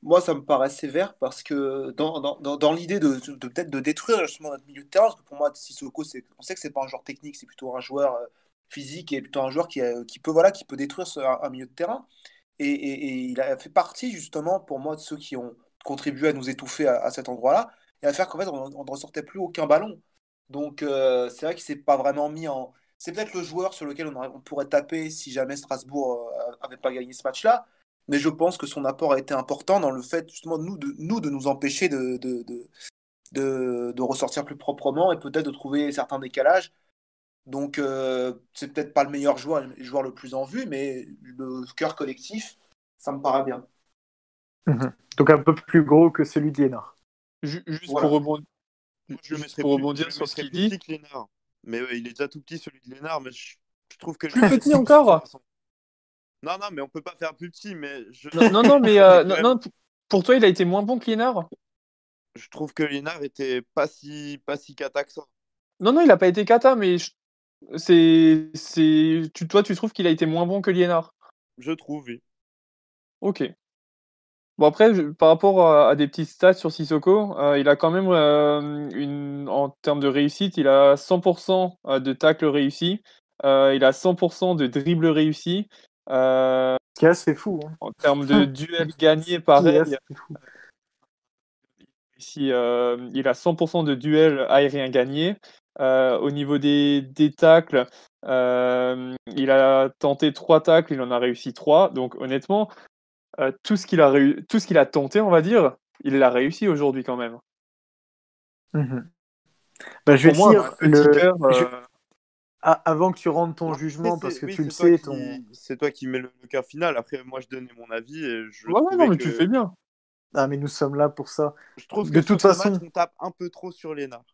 Moi, ça me paraît sévère parce que dans, dans, dans, l'idée de, peut-être de détruire justement notre milieu de terrain, parce que pour moi, Sissoko, on sait que c'est pas un joueur technique, c'est plutôt un joueur euh, physique et plutôt un joueur qui, qui peut voilà, qui peut détruire un, milieu de terrain. Et, et il a fait partie justement pour moi de ceux qui ont contribué à nous étouffer à, cet endroit-là et à faire qu'en fait on, ne ressortait plus aucun ballon. Donc euh, c'est vrai qu'il s'est pas vraiment mis en. C'est peut-être le joueur sur lequel on, pourrait taper si jamais Strasbourg euh, avait pas gagné ce match-là. Mais je pense que son apport a été important dans le fait justement nous de nous, de nous empêcher de, de, de, de, de ressortir plus proprement et peut-être de trouver certains décalages. Donc euh, c'est peut-être pas le meilleur joueur, le joueur le plus en vue, mais le cœur collectif, ça me paraît bien. Donc un peu plus gros que celui de Liénard. Ju- Juste Voilà. pour rebondir, Moi, je le juste mettrais pour plus- rebondir je le sur ce qu'il dit. petit que Lénard. Mais ouais, il est déjà tout petit celui de Lénard, mais je, je trouve que Plus Lénard petit encore. Non, non, mais on peut pas faire plus petit, mais je, Non, non, non, mais euh, non, pour toi, il a été moins bon que Liénard je trouve que Lénard était pas si, pas si cata que ça. Non, non, il a pas été cata, mais je- c'est, c'est, tu, toi, tu trouves qu'il a été moins bon que Liénard Je trouve, oui. Ok. Bon, après, je- par rapport à, à des petites stats sur Sissoko, euh, il a quand même, euh, une, en termes de réussite, il a 100% de tacles réussis, euh, il a 100% de dribbles réussis. euh, Ce qui est assez fou. Hein. en termes de duels gagnés, Ce qui est pareil. Ici, euh, il a 100% de duels aériens gagnés. Euh, au niveau des, des tacles, euh, il a tenté trois tacles, il en a réussi trois. Donc honnêtement, euh, tout ce qu'il a, réu- tout ce qu'il a tenté, on va dire, il l'a réussi aujourd'hui quand même. Bah, je vais moi, dire le... cœur, euh, je- Ah, avant que tu rendes ton Non, jugement, mais parce que oui, tu le sais, ton... qui- C'est toi qui mets le, le cœur final. Après, moi, je donnais mon avis et je Ouais, ouais, non, mais que, tu fais bien. Ah, mais nous sommes là pour ça. je trouve De que toute sur ce façon- match, on tape un peu trop sur Lénard.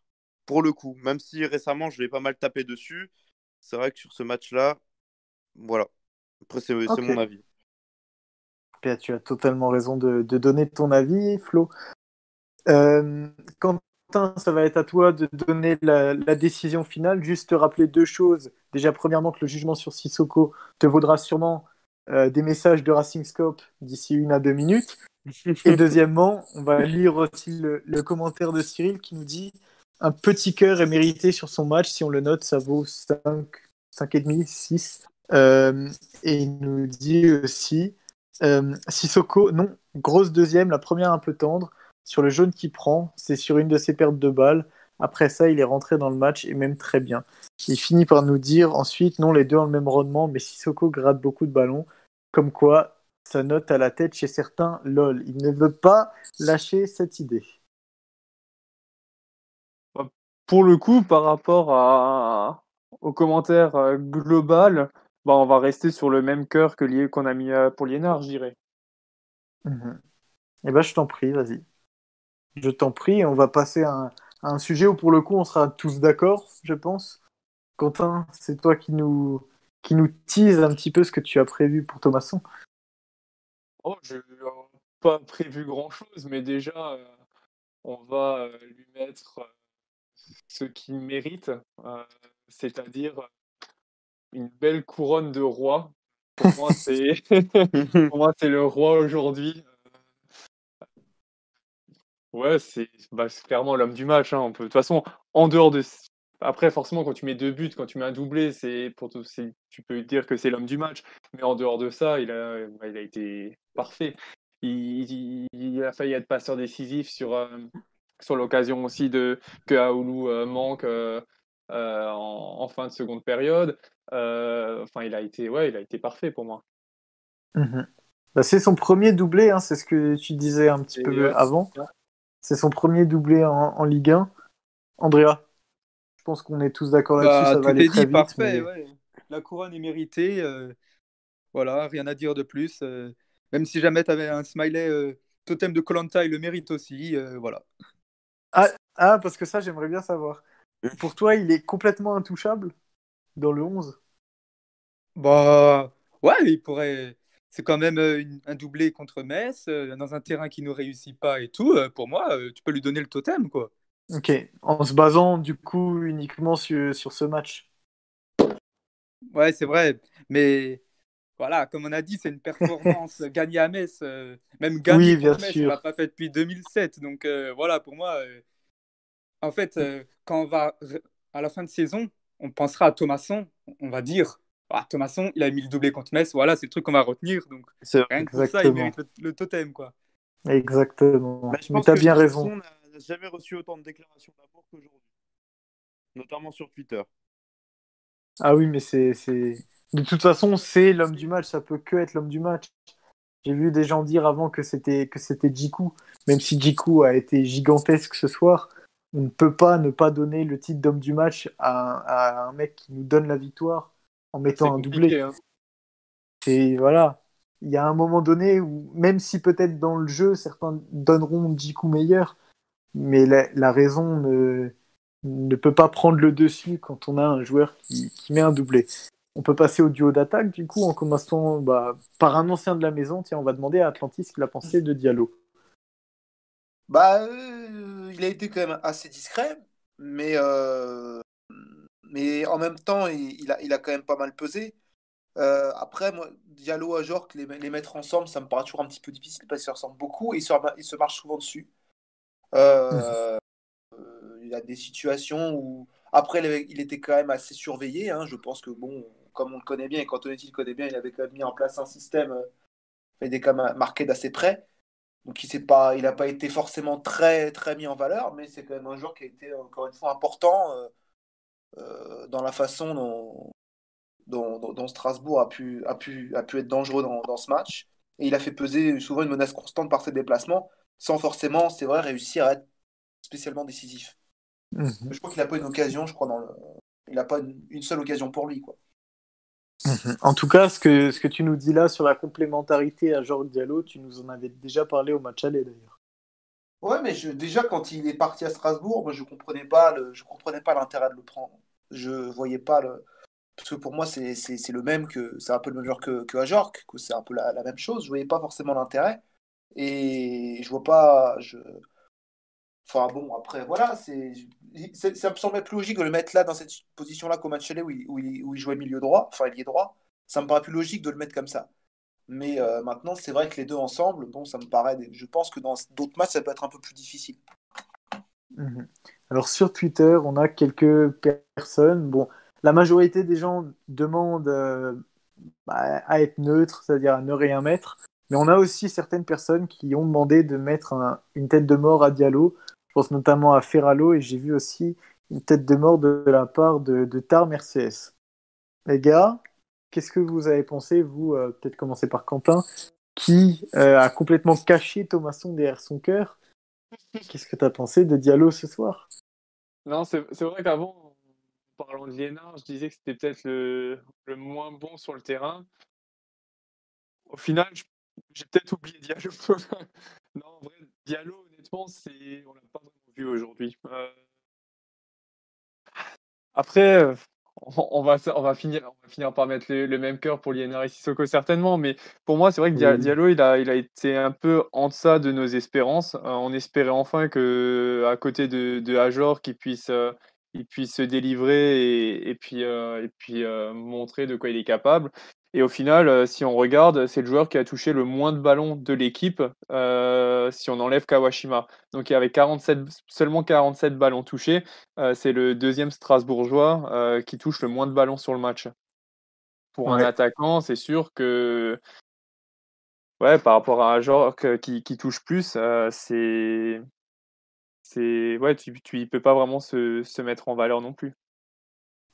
Pour le coup, même si récemment, je l'ai pas mal tapé dessus, c'est vrai que sur ce match-là, voilà. Après, c'est c'est Ok. mon avis. Tu as totalement raison de, de donner ton avis, Flo. Euh, Quentin, ça va être à toi de donner la, la décision finale. Juste te rappeler deux choses. Déjà, premièrement, que le jugement sur Sissoko te vaudra sûrement euh, des messages de Racing Scope d'ici une à deux minutes. Et deuxièmement, on va lire aussi le, le commentaire de Cyril qui nous dit un petit cœur est mérité sur son match. Si on le note, ça vaut 5, 5,5, 6. Euh, et il nous dit aussi euh, Sissoko, non, grosse deuxième, la première un peu tendre. Sur le jaune qu'il prend, c'est sur une de ses pertes de balles. Après ça, il est rentré dans le match et même très bien. Il finit par nous dire ensuite, non, les deux ont le même rendement, mais Sissoko gratte beaucoup de ballons. Comme quoi, ça note à la tête chez certains, lol. Il ne veut pas lâcher cette idée. Pour le coup, par rapport au commentaire euh, global, bah, on va rester sur le même cœur que lié qu'on a mis euh, pour Liénard, je dirais. Mhm. Eh ben, je t'en prie, vas-y. Je t'en prie, on va passer à un, à un sujet où pour le coup on sera tous d'accord, je pense. Quentin, c'est toi qui nous, qui nous tease un petit peu ce que tu as prévu pour Thomasson. Oh, je n'ai pas prévu grand-chose, mais déjà, euh, on va euh, lui mettre euh, ce qu'il mérite, euh, c'est-à-dire une belle couronne de roi. Pour moi, c'est le roi aujourd'hui. Ouais, c'est bah, clairement l'homme du match. Hein. De toute façon, en dehors de. Après, forcément, quand tu mets deux buts, quand tu mets un doublé, pour tu peux dire que c'est l'homme du match. Mais en dehors de ça, il a, il a été parfait. Il a failli être passeur décisif sur, euh, sur l'occasion aussi de que Aoulou euh, manque euh, euh, en, en fin de seconde période. Euh, enfin, il a été, ouais, il a été parfait pour moi. Mhm. Bah, c'est son premier doublé, hein, c'est ce que tu disais un petit Et peu ouais, avant. c'est son premier doublé en, en Ligue 1. Andrea, je pense qu'on est tous d'accord là-dessus, Bah, ça tout va aller est très dit, vite. parfait. mais- ouais. La couronne est méritée. euh, voilà, rien à dire de plus. euh, même si jamais tu avais un smiley euh, totem de Colanta, il le mérite aussi. euh, voilà. Ah, parce que ça, j'aimerais bien savoir. Pour toi, il est complètement intouchable dans le 11 Bah, ouais, il pourrait. C'est quand même euh, une- un doublé contre Metz, euh, dans un terrain qui ne réussit pas et tout. euh, pour moi, euh, tu peux lui donner le totem, quoi. Ok, en se basant du coup uniquement sur, sur ce match. Ouais, c'est vrai. Mais voilà, comme on a dit, c'est une performance gagnée à Metz. même gagnée Oui, bien contre Metz, sûr. on l'a pas fait depuis 2007. Donc voilà, pour moi, en fait, euh, quand on va à la fin de saison, on pensera à Thomasson. On va dire, ah, Thomasson, il a mis le doublé contre Metz. Voilà, c'est le truc qu'on va retenir. Donc C'est rien que pour ça, il mérite le, le totem, quoi. Exactement. Mais je Mais pense t'as que bien Thomasson raison. n'a n'a jamais reçu autant de déclarations d'amour qu'aujourd'hui. Notamment sur Twitter. Ah oui, mais c'est, c'est... De toute façon, c'est l'homme du match, ça peut que être l'homme du match. J'ai vu des gens dire avant que c'était que c'était Jiku, même si Jiku a été gigantesque ce soir, on ne peut pas ne pas donner le titre d'homme du match à, à un mec qui nous donne la victoire en mettant un doublé. hein. Et voilà, il y a un moment donné où, même si peut-être dans le jeu, certains donneront Jiku meilleur, mais la, la raison ne, ne peut pas prendre le dessus quand on a un joueur qui, qui met un doublé. On peut passer au duo d'attaque, du coup, en commençant bah, par un ancien de la maison. Tiens, on va demander à Atlantis ce qu'il a pensé de Diallo. Bah, euh, il a été quand même assez discret, mais, euh, mais en même temps, il, il a, il a quand même pas mal pesé. Euh, après, moi, Diallo à Jork, les, les mettre ensemble, ça me paraît toujours un petit peu difficile parce qu'ils se ressemblent beaucoup et ils se, ils se marchent souvent dessus. Euh, il y a des situations où. Après, il, il était quand même assez surveillé. hein. Je pense que, bon, comme on le connaît bien et qu'Antonetti le connaît bien, il avait quand même mis en place un système. euh, il était quand même marqué d'assez près. Donc il n'a pas, il a pas été forcément très, très mis en valeur, mais c'est quand même un joueur qui a été encore une fois important euh, euh, dans la façon dont, dont, dont- dont Strasbourg a pu, a, pu, a pu être dangereux dans, dans ce match. Et il a fait peser souvent une menace constante par ses déplacements, sans forcément, c'est vrai, réussir à être spécialement décisif. Je crois qu'il n'a pas une occasion, je crois, dans le... il n'a pas une, une seule occasion pour lui. Quoi. En tout cas, ce que, ce que tu nous dis là sur la complémentarité à Georges Diallo, tu nous en avais déjà parlé au match aller d'ailleurs. Ouais, mais je, déjà, quand il est parti à Strasbourg, moi, je comprenais pas le, je comprenais pas l'intérêt de le prendre. Je voyais pas le. Parce que pour moi, c'est le même que. C'est un peu le même genre que, que Ajorc, que c'est un peu la, la même chose. Je voyais pas forcément l'intérêt. Et je vois pas. Je... Enfin bon, après, voilà. c'est Ça me semblait plus logique de le mettre là, dans cette position-là, qu'au match où il, jouait milieu droit, enfin, il est droit. Ça me paraît plus logique de le mettre comme ça. Mais euh, maintenant, c'est vrai que les deux ensemble, bon, ça me paraît. Je pense que dans d'autres matchs, ça peut être un peu plus difficile. Mhm. Alors sur Twitter, on a quelques personnes. Bon, la majorité des gens demandent euh, bah, à être neutre, c'est-à-dire à ne rien mettre. Mais on a aussi certaines personnes qui ont demandé de mettre un- une tête de mort à Diallo. Je pense notamment à Ferralo et j'ai vu aussi une tête de mort de, la part de, de Tar Mercedes. Les gars, qu'est-ce que vous avez pensé, vous, euh, peut-être commencer par Quentin, qui euh, a complètement caché Thomasson derrière son cœur? Qu'est-ce que tu as pensé de Diallo ce soir? Non, c'est vrai qu'avant, en parlant de Liénard, je disais que c'était peut-être le, le moins bon sur le terrain. Au final, j'ai peut-être oublié Diallo. non, en vrai, Diallo, honnêtement, c'est on l'a pas vraiment vu aujourd'hui. Euh, Après, euh, on, va, on, va finir, on va finir par mettre le, le même cœur pour Liénard et Sissoko certainement, mais pour moi, c'est vrai que Oui. Diallo, il a, il a été un peu en deçà de nos espérances. Euh, on espérait enfin que, à côté de, de Ajor, qu'il puisse, euh, il puisse se délivrer et, et puis, euh, et puis montrer de quoi il est capable. Et au final, euh, si on regarde, c'est le joueur qui a touché le moins de ballons de l'équipe euh, si on enlève Kawashima. Donc il y avait 47, seulement 47 ballons touchés. Euh, c'est le deuxième Strasbourgeois euh, qui touche le moins de ballons sur le match. Pour un attaquant, c'est sûr que ouais, par rapport à un joueur qui, qui touche plus, c'est. c'est ouais, tu ne peux pas vraiment se, se mettre en valeur non plus.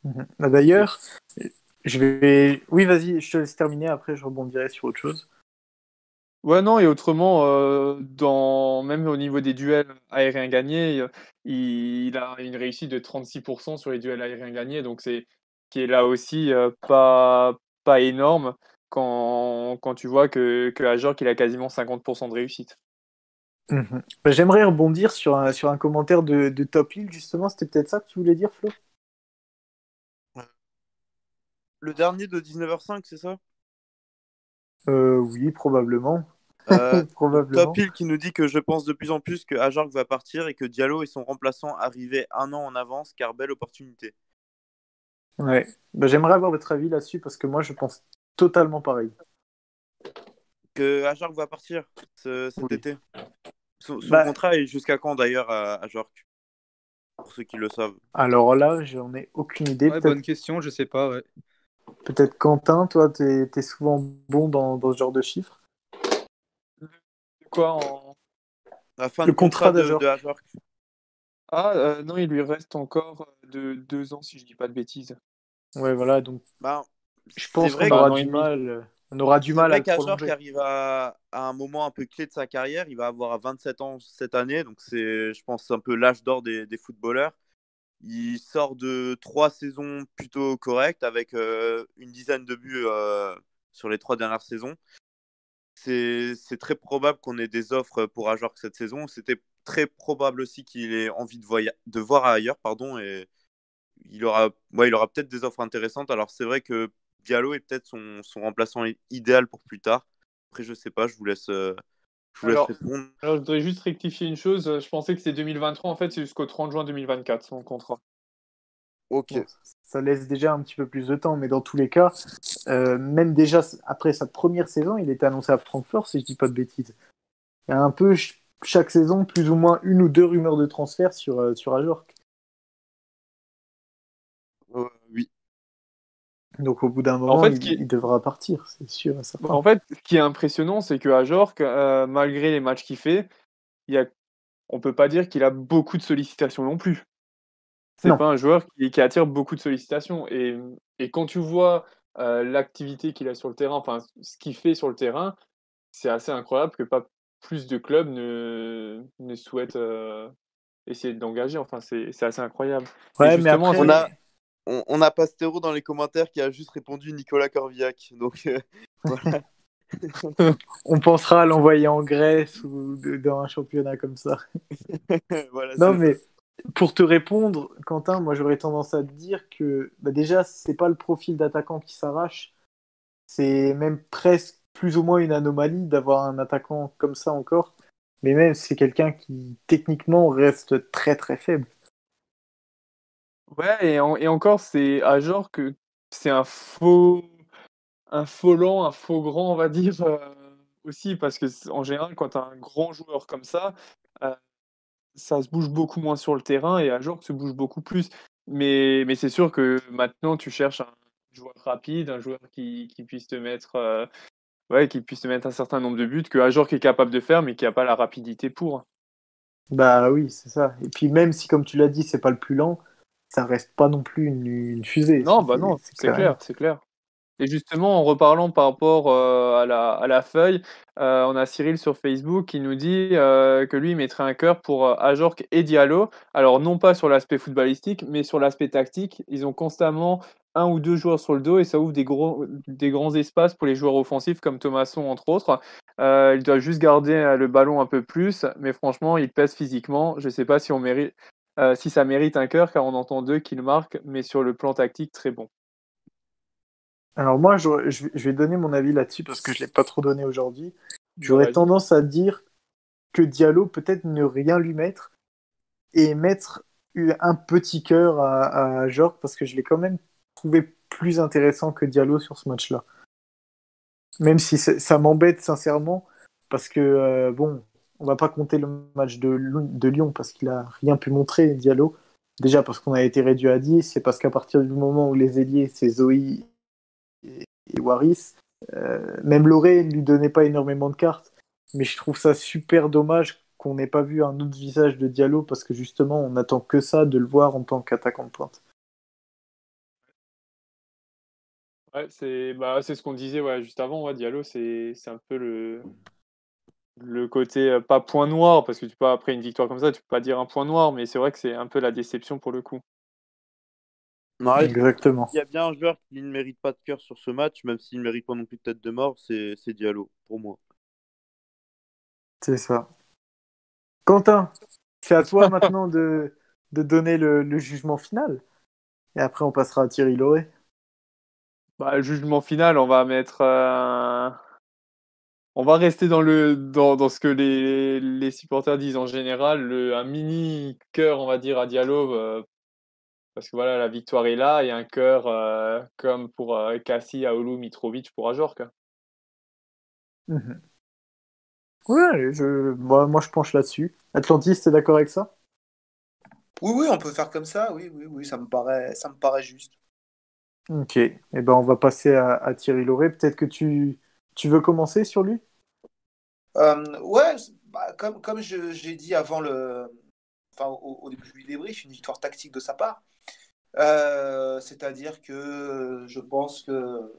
Mhm. Bah, D'ailleurs, je vais. Oui, vas-y, je te laisse terminer. Après, je rebondirai sur autre chose. Ouais, non, et autrement, euh, dans, même au niveau des duels aériens gagnés, euh, il, il a une réussite de 36% sur les duels aériens gagnés, donc c'est qui est là aussi euh, pas, pas énorme quand, quand tu vois que, que Ajorc, il a quasiment 50% de réussite. Mhm. Bah, J'aimerais rebondir sur un, sur un commentaire de, de Top Hill, justement. C'était peut-être ça que tu voulais dire, Flo? Le dernier de 19h05, c'est ça? Euh, Oui, probablement. Euh, probablement. Top Hill qui nous dit que je pense de plus en plus que Ajark va partir et que Diallo et son remplaçant arrivaient un an en avance car belle opportunité. Ouais. Bah, J'aimerais avoir votre avis là-dessus parce que moi, je pense totalement pareil. Que Ajark va partir ce- cet Oui. été. Son, son Bah- contrat est jusqu'à quand d'ailleurs à Ajark? Pour ceux qui le savent. Alors là, j'en ai aucune idée. Ouais, bonne question, je sais pas. Ouais. Peut-être Quentin, toi, t'es es souvent bon dans, dans ce genre de chiffres? Quoi en... La fin Le de contrat, contrat de. Ah, euh, non, il lui reste encore de deux ans, si je dis pas de bêtises. Ouais, voilà. Donc, Bah, je c'est pense vrai qu'on aura du mal. euh, On aura du C'est mal à vrai le prolonger. arrive à, à un moment un peu clé de sa carrière. Il va avoir 27 ans cette année, donc c'est, je pense, un peu l'âge d'or des, des footballeurs. Il sort de trois saisons plutôt correctes avec euh, une dizaine de buts euh, sur les trois dernières saisons. C'est, très probable qu'on ait des offres pour Ajark cette saison. C'était très probable aussi qu'il ait envie de, de voir ailleurs, pardon, et il aura, ouais, aura peut-être des offres intéressantes. Alors c'est vrai que Diallo est peut-être son, remplaçant idéal pour plus tard. Après, je sais pas, je vous laisse, euh, je vous laisse Alors- répondre. Alors, je voudrais juste rectifier une chose. Je pensais que c'est 2023, en fait, c'est jusqu'au 30 juin 2024, son contrat. Ok. Bon, ça laisse déjà un petit peu plus de temps, mais dans tous les cas, euh, même déjà après sa première saison, il était annoncé à Francfort, si je dis pas de bêtises. Il y a un peu ch- chaque saison plus ou moins une ou deux rumeurs de transfert sur, euh, sur Ajorc. Euh, oui. Donc au bout d'un moment, fait, il, qui est- il devra partir, c'est sûr. certain. En fait, ce qui est impressionnant, c'est que Ajorc, euh, malgré les matchs qu'il fait, il y a... on peut pas dire qu'il a beaucoup de sollicitations non plus. C'est pas un joueur qui, qui attire beaucoup de sollicitations. Et, et quand tu vois euh, l'activité qu'il a sur le terrain, enfin ce qu'il fait sur le terrain, c'est assez incroyable que pas plus de clubs ne, ne souhaitent euh, essayer de l'engager. Enfin, c'est c'est assez incroyable. Ouais, mais après, On a, on, on a Pastero dans les commentaires qui a juste répondu Nicolas Corvillac. Donc euh, voilà. on pensera à l'envoyer en Grèce ou dans un championnat comme ça. Voilà, Non, mais pour te répondre, Quentin, moi j'aurais tendance à te dire que bah, déjà, c'est pas le profil d'attaquant qui s'arrache. C'est même presque plus ou moins une anomalie d'avoir un attaquant comme ça encore. Mais même, c'est quelqu'un qui techniquement reste très très faible. Ouais, et, en- et encore, c'est à genre que c'est un faux, un faux lent, un faux grand, on va dire, euh, aussi, parce que en général, quand tu as un grand joueur comme ça, euh, ça se bouge beaucoup moins sur le terrain et à genre se bouge beaucoup plus. Mais, mais c'est sûr que maintenant, tu cherches un joueur rapide, un joueur qui, qui puisse te mettre, euh, ouais, qui puisse mettre un certain nombre de buts que Ajorc est capable de faire, mais qui n'a pas la rapidité pour. Bah oui, c'est ça. Et puis même si, comme tu l'as dit, c'est pas le plus lent, ça reste pas non plus une, une fusée. Non, bah c'est- non, c'est clair. c'est clair. Et justement, en reparlant par rapport euh, à la, à la feuille, euh, on a Cyril sur Facebook qui nous dit euh, que lui il mettrait un cœur pour Ajorc et Diallo. Alors, non pas sur l'aspect footballistique, mais sur l'aspect tactique. Ils ont constamment un ou deux joueurs sur le dos et ça ouvre des, gros, des grands espaces pour les joueurs offensifs comme Thomasson, entre autres. Euh, il doit juste garder le ballon un peu plus, mais franchement, il pèse physiquement. Je ne sais pas si, on mérite, euh, si ça mérite un cœur, car on entend deux qu'il marque, mais sur le plan tactique, très bon. Alors moi, je, je vais- je vais donner mon avis là-dessus parce que je l'ai pas trop donné aujourd'hui. J'aurais tendance à dire que Diallo peut-être ne rien lui mettre et mettre un petit cœur à, à Jorg parce que je l'ai quand même trouvé plus intéressant que Diallo sur ce match-là. Même si ça m'embête sincèrement, parce que euh, bon, on va pas compter le match de, Lyon- parce qu'il a rien pu montrer, Diallo. Déjà parce qu'on a été réduit à 10, c'est parce qu'à partir du moment où les ailiers, c'est Zoé et, Waris, euh, même Loré ne lui donnait pas énormément de cartes. Mais je trouve ça super dommage qu'on n'ait pas vu un autre visage de Diallo parce que justement, on attend que ça de le voir en tant qu'attaquant de pointe. Ouais, c'est bah, ce qu'on disait juste avant. Diallo, c'est un peu le, le côté, pas point noir, parce que tu peux, après une victoire comme ça, tu peux pas dire un point noir, mais c'est vrai que c'est un peu la déception pour le coup. Non, Exactement. Il y a bien un joueur qui ne mérite pas de cœur sur ce match, même s'il ne mérite pas non plus de tête de mort, c'est c'est Diallo, pour moi. C'est ça. Quentin, c'est à toi maintenant de, de donner le, le jugement final. Et après, on passera à Thierry Loré. Bah, le jugement final, on va mettre. euh, On va rester dans, le, dans, dans ce que les, les supporters disent en général, le, un mini cœur, on va dire, à Diallo, euh, parce que voilà, la victoire est là, et un cœur euh, comme pour euh, Cassie, Aoulou, Mitrovic pour Ajorc. Mhm. Ouais, je, moi, moi je penche là-dessus. Atlantis, t'es d'accord avec ça? Oui, oui, on peut faire comme ça. Oui, oui, oui, ça me paraît, ça me paraît juste. Ok. Eh ben, on va passer à, à Thierry Loré. Peut-être que tu, tu veux commencer sur lui? Euh, ouais, bah, comme, comme j'ai dit avant le, enfin, au, début du débrief, une victoire tactique de sa part. Euh, c'est-à-dire que je pense que,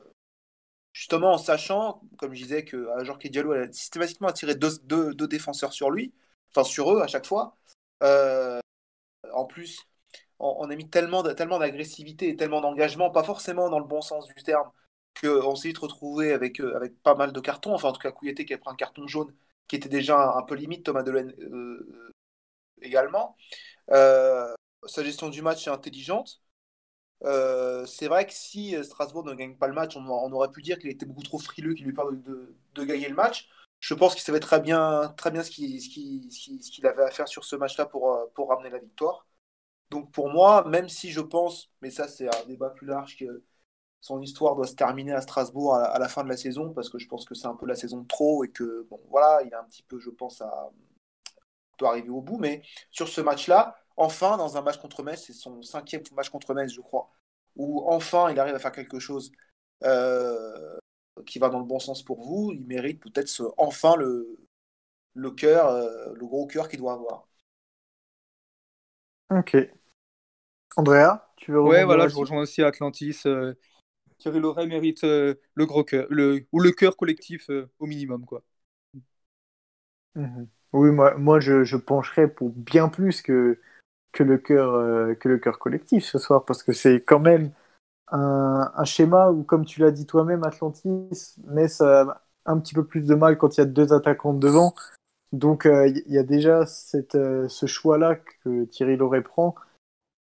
justement, en sachant, comme je disais, que Jorge Diallo a systématiquement attiré deux, deux, défenseurs sur lui, enfin sur eux à chaque fois. Euh, en plus, on, on a mis tellement, tellement d'agressivité et tellement d'engagement, pas forcément dans le bon sens du terme, qu'on s'est vite retrouvé avec, euh, avec pas mal de cartons. Enfin, en tout cas, Kouyaté qui a pris un carton jaune qui était déjà un, peu limite, Thomas Delaine euh, également. Euh, sa gestion du match est intelligente. Euh, c'est vrai que si Strasbourg ne gagne pas le match, on, aurait pu dire qu'il était beaucoup trop frileux, qu'il lui permet de, de gagner le match. Je pense qu'il savait très bien, très bien ce qu'il ce ce qu'il avait à faire sur ce match-là pour, euh, pour ramener la victoire. Donc pour moi, même si je pense, mais ça c'est un débat plus large, que son histoire doit se terminer à Strasbourg à, à la fin de la saison, parce que je pense que c'est un peu la saison de trop et que, bon, voilà, il a un petit peu, je pense, à doit arriver au bout. Mais sur ce match-là, enfin, dans un match contre Metz, c'est son cinquième match contre Metz, je crois, où enfin il arrive à faire quelque chose euh, qui va dans le bon sens pour vous, il mérite peut-être ce- enfin le, le cœur, euh, le gros cœur qu'il doit avoir. Ok. Andrea, tu veux Ouais, voilà, je rejoins aussi Atlantis. euh, Thierry Loret mérite euh, le gros cœur, le, ou le cœur collectif euh, au minimum, quoi. Mhm. Oui, moi, moi je, je pencherais pour bien plus que, que le cœur euh, que le cœur collectif ce soir, parce que c'est quand même un, un schéma où, comme tu l'as dit toi-même, Atlantis, mais ça un petit peu plus de mal quand il y a deux attaquants devant. Donc il y, a déjà cette, ce choix-là que Thierry Loret prend.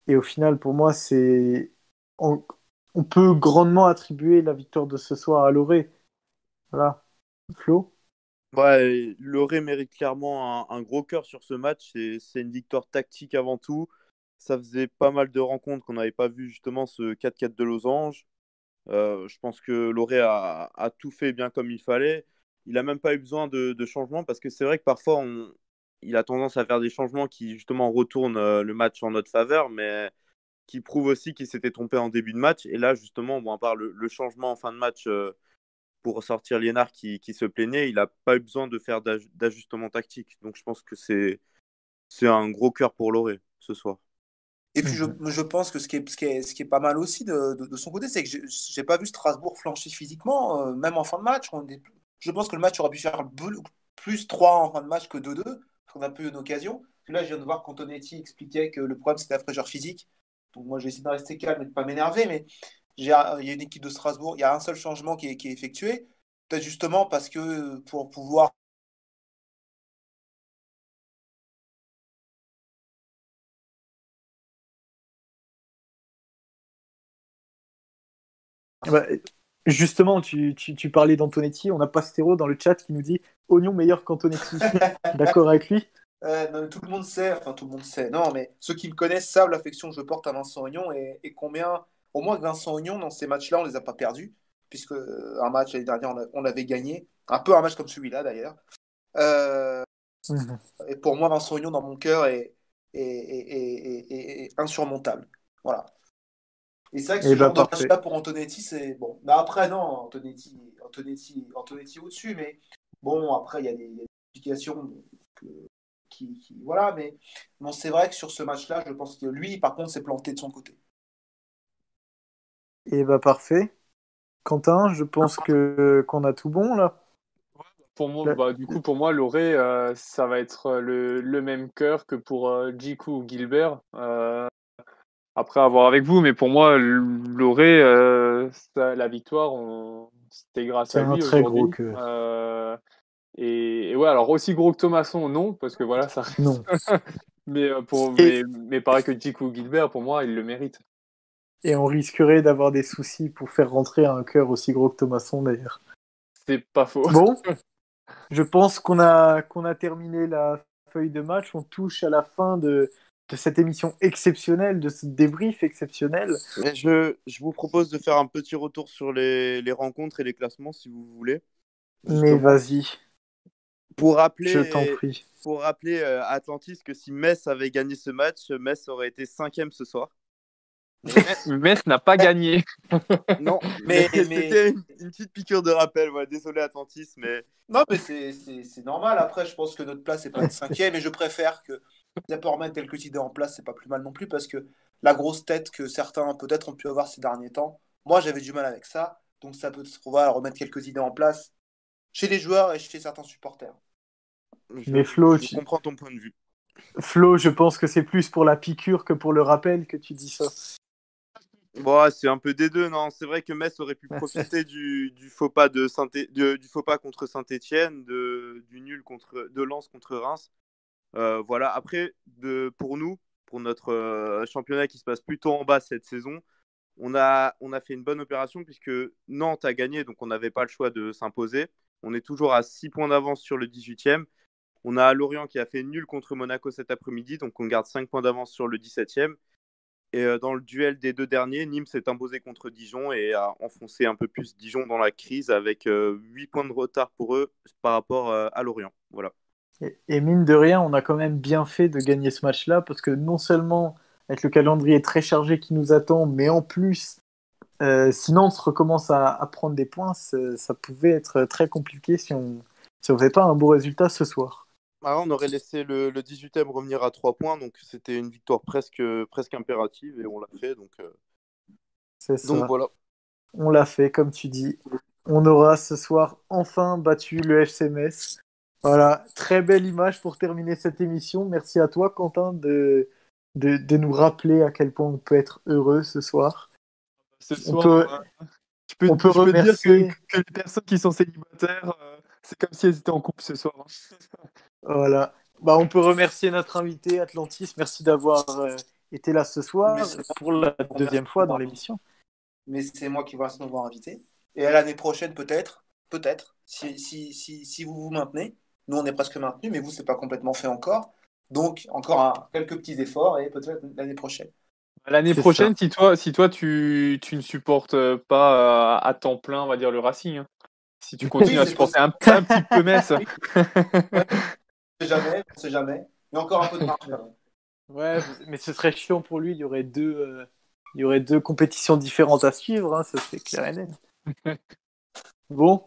Et au final, pour moi, c'est on peut grandement attribuer la victoire de ce soir à Loré. Voilà. Flo? Ouais, Loré mérite clairement un, gros cœur sur ce match. C'est une victoire tactique avant tout. Ça faisait pas mal de rencontres qu'on n'avait pas vu justement ce 4-4 de Losange. Euh, je pense que Loré a, tout fait bien comme il fallait. Il a même pas eu besoin de, de changements parce que c'est vrai que parfois il a tendance à faire des changements qui justement retournent euh, le match en notre faveur, mais qui prouvent aussi qu'il s'était trompé en début de match. Et là, justement, bon, à part le, le changement en fin de match euh, pour sortir Liénard qui, qui se plaignait, il n'a pas eu besoin de faire d'aj- d'ajustement tactique. Donc je pense que c'est c'est un gros cœur pour Loré ce soir. Et puis je, je pense que ce qui est, ce qui est, ce qui est pas mal aussi de, de, de son côté, c'est que j'ai- pas vu Strasbourg flancher physiquement, euh, même en fin de match. On est- je pense que le match aurait pu faire plus 3 en fin de match que 2-2, parce qu'on a peu eu une occasion. Là, je viens de voir qu'Antonetti expliquait que le problème c'était la fraîcheur physique. Donc moi, j'ai essayé de rester calme et de pas m'énerver, mais un- il y a une équipe de Strasbourg, il y a un seul changement qui est, qui est effectué. Peut-être justement parce que pour pouvoir Bah, justement, tu, tu, tu parlais d'Antonetti. On a Pastero dans le chat qui nous dit Oignon meilleur qu'Antonetti. D'accord avec lui? Euh, non, tout le monde sait, enfin tout le monde sait, non, mais ceux qui me connaissent savent l'affection que je porte à Vincent Ognon et, et combien, au moins que Vincent Ognon, dans ces matchs-là, on les a pas perdus. puisque un match l'année dernière, on l'a- on l'avait gagné. Un peu un match comme celui-là, d'ailleurs. Euh, Mhm. et pour moi, Vincent Ognon, dans mon cœur, est, est, est- est- est- est insurmontable. Voilà. Et c'est vrai que ce Eh ben, genre de parfait. match-là pour Antonetti, c'est bon. Mais après, non, Antonetti, Antonetti, Antonetti au-dessus, mais bon, après, il y a des, des explications que- qui, qui- Voilà, mais bon, c'est vrai que sur ce match-là, je pense que lui, par contre, s'est planté de son côté. Et bah parfait. Quentin, je pense que qu'on a tout bon là. Pour moi, bah, du coup, pour moi, Loré, euh, ça va être le, le même cœur que pour euh, Jiku ou Gilbert. Euh, après, à voir avec vous, mais pour moi, Loré, euh, ça- la victoire, on- c'était grâce C'est à un lui très aujourd'hui. gros cœur. Et, et ouais, alors aussi gros que Thomasson, non, parce que voilà, ça. Non. mais, euh, pour, Et- mais, mais pareil que Jiku ou Gilbert, pour moi, il le mérite. Et on risquerait d'avoir des soucis pour faire rentrer un cœur aussi gros que Thomasson d'ailleurs. C'est pas faux. Bon, je pense qu'on a, qu'on a terminé la feuille de match. On touche à la fin de, de cette émission exceptionnelle, de ce débrief exceptionnel. Je, je vous propose de faire un petit retour sur les, les rencontres et les classements si vous voulez. Mais vas-y, Pour rappeler, je prie. pour rappeler euh, à Atlantis que si Metz avait gagné ce match, Metz aurait été cinquième ce soir. Metz n'a pas gagné. Non, Mais- mais, mais- c'était une, une petite piqûre de rappel. Voilà. Désolé Atlantis, mais Non, mais c'est- normal. Après, je pense que notre place n'est pas de cinquième et je préfère que ça peut remettre quelques idées en place, c'est pas plus mal non plus parce que la grosse tête que certains peut-être ont pu avoir ces derniers temps, moi j'avais du mal avec ça. Donc ça peut on va remettre quelques idées en place chez les joueurs et chez certains supporters. je, Mais Flo, je tu- comprends ton point de vue. Flo, je pense que c'est plus pour la piqûre que pour le rappel que tu dis ça. Bon, c'est un peu des deux, non? C'est vrai que Metz aurait pu profiter du, du faux pas de Saint du faux pas contre Saint-Étienne, de du nul contre de Lens contre Reims. Euh, voilà. Après, de pour nous, pour notre euh, championnat qui se passe plutôt en bas cette saison, on a on a fait une bonne opération puisque Nantes a gagné, donc on n'avait pas le choix de s'imposer. On est toujours à 6 points d'avance sur le 18e. On a Lorient qui a fait nul contre Monaco cet après-midi, donc on garde 5 points d'avance sur le 17e. Et euh, dans le duel des deux derniers, Nîmes s'est imposé contre Dijon et a enfoncé un peu plus Dijon dans la crise avec euh, 8 points de retard pour eux par rapport euh, à Lorient. Voilà. Et mine de rien, on a quand même bien fait de gagner ce match-là parce que non seulement avec le calendrier très chargé qui nous attend, mais en plus, euh, si Nantes recommence à, à prendre des points, ça, pouvait être très compliqué si on si on faisait pas un beau résultat ce soir. Ah, on aurait laissé le, le 18e revenir à 3 points, donc c'était une victoire presque, presque impérative et on l'a fait. Donc, euh, C'est ça. donc voilà. On l'a fait, comme tu dis. On aura ce soir enfin battu le FC Metz. Voilà, très belle image pour terminer cette émission. Merci à toi, Quentin, de, de, de nous rappeler à quel point on peut être heureux ce soir. Ce On soir, peut- euh, je peux, on peut je peux dire remercier- que, que les personnes qui sont célibataires, euh, c'est comme si elles étaient en couple ce soir. hein. Voilà. Bah, on peut remercier notre invité, Atlantis. Merci d'avoir euh, été là ce soir pour la deuxième fois dans l'émission. Mais c'est moi qui vais nous avoir invité. Et à l'année prochaine, peut-être, peut-être, si, si, si, si vous vous maintenez. Nous, on est presque maintenus, mais vous, c'est pas complètement fait encore. Donc, encore un- quelques petits efforts et peut-être l'année prochaine. L'année prochaine, si toi, si toi tu, tu ne supportes pas euh, à temps plein, on va dire, le Racing, hein. si tu continues à supporter un, un petit peu Metz, On sait jamais, on sait jamais. Il y a encore un peu de marge. Ouais, mais ce serait chiant pour lui. Il y aurait deux, euh, il y aurait deux compétitions différentes à suivre. hein, ça c'est clair et net. Bon,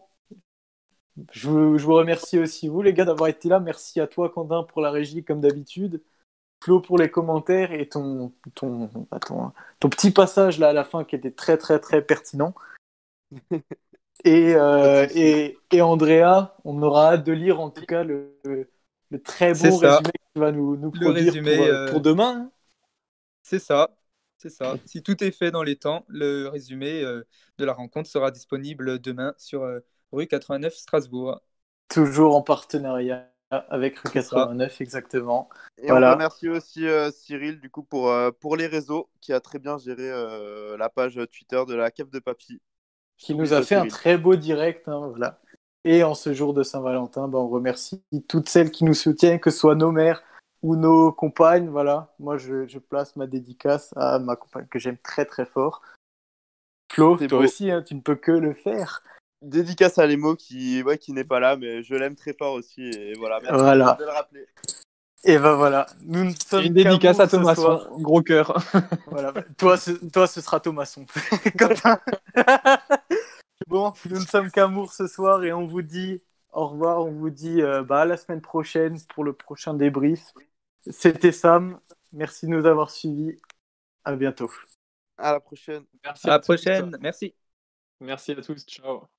je vous, je vous remercie aussi vous les gars d'avoir été là. Merci à toi Quentin pour la régie comme d'habitude. Flo pour les commentaires et ton, ton, ton, ton petit passage là à la fin qui était très très très pertinent. Et, euh, et, et Andrea, on aura hâte de lire en tout cas le, très bon résumé que tu vas nous, nous produire résumé, pour, euh, euh, pour demain. hein. C'est ça. C'est ça. Si tout est fait dans les temps, le résumé euh, de la rencontre sera disponible demain sur rue 89 Strasbourg. Toujours en partenariat avec Rue C'est ça. 89, exactement. Et Voilà. on remercie aussi euh, Cyril du coup pour, euh, pour les réseaux qui a très bien géré euh, la page Twitter de la cave de papy. Qui nous a fait un très beau direct. hein, voilà. Et en ce jour de Saint-Valentin, ben, on remercie toutes celles qui nous soutiennent, que ce soit nos mères ou nos compagnes. Voilà. Moi, je, je place ma dédicace à ma compagne que j'aime très très fort. Flo, toi beau. aussi, hein, tu ne peux que le faire. Dédicace à Lemo qui, ouais, qui n'est pas là, mais je l'aime très fort aussi. Et voilà, merci Voilà. de le rappeler. Et ben voilà, nous ne sommes Une dédicace à. Thomasson, gros cœur. Voilà, toi, ce, toi, ce sera Thomasson. Quentin. bon, nous ne sommes qu'amour ce soir et on vous dit au revoir. On vous dit euh, bah, à la semaine prochaine pour le prochain débrief. C'était Sam. Merci de nous avoir suivis. À bientôt. À la prochaine. Merci À la tous. prochaine. Merci. Merci à tous. Ciao.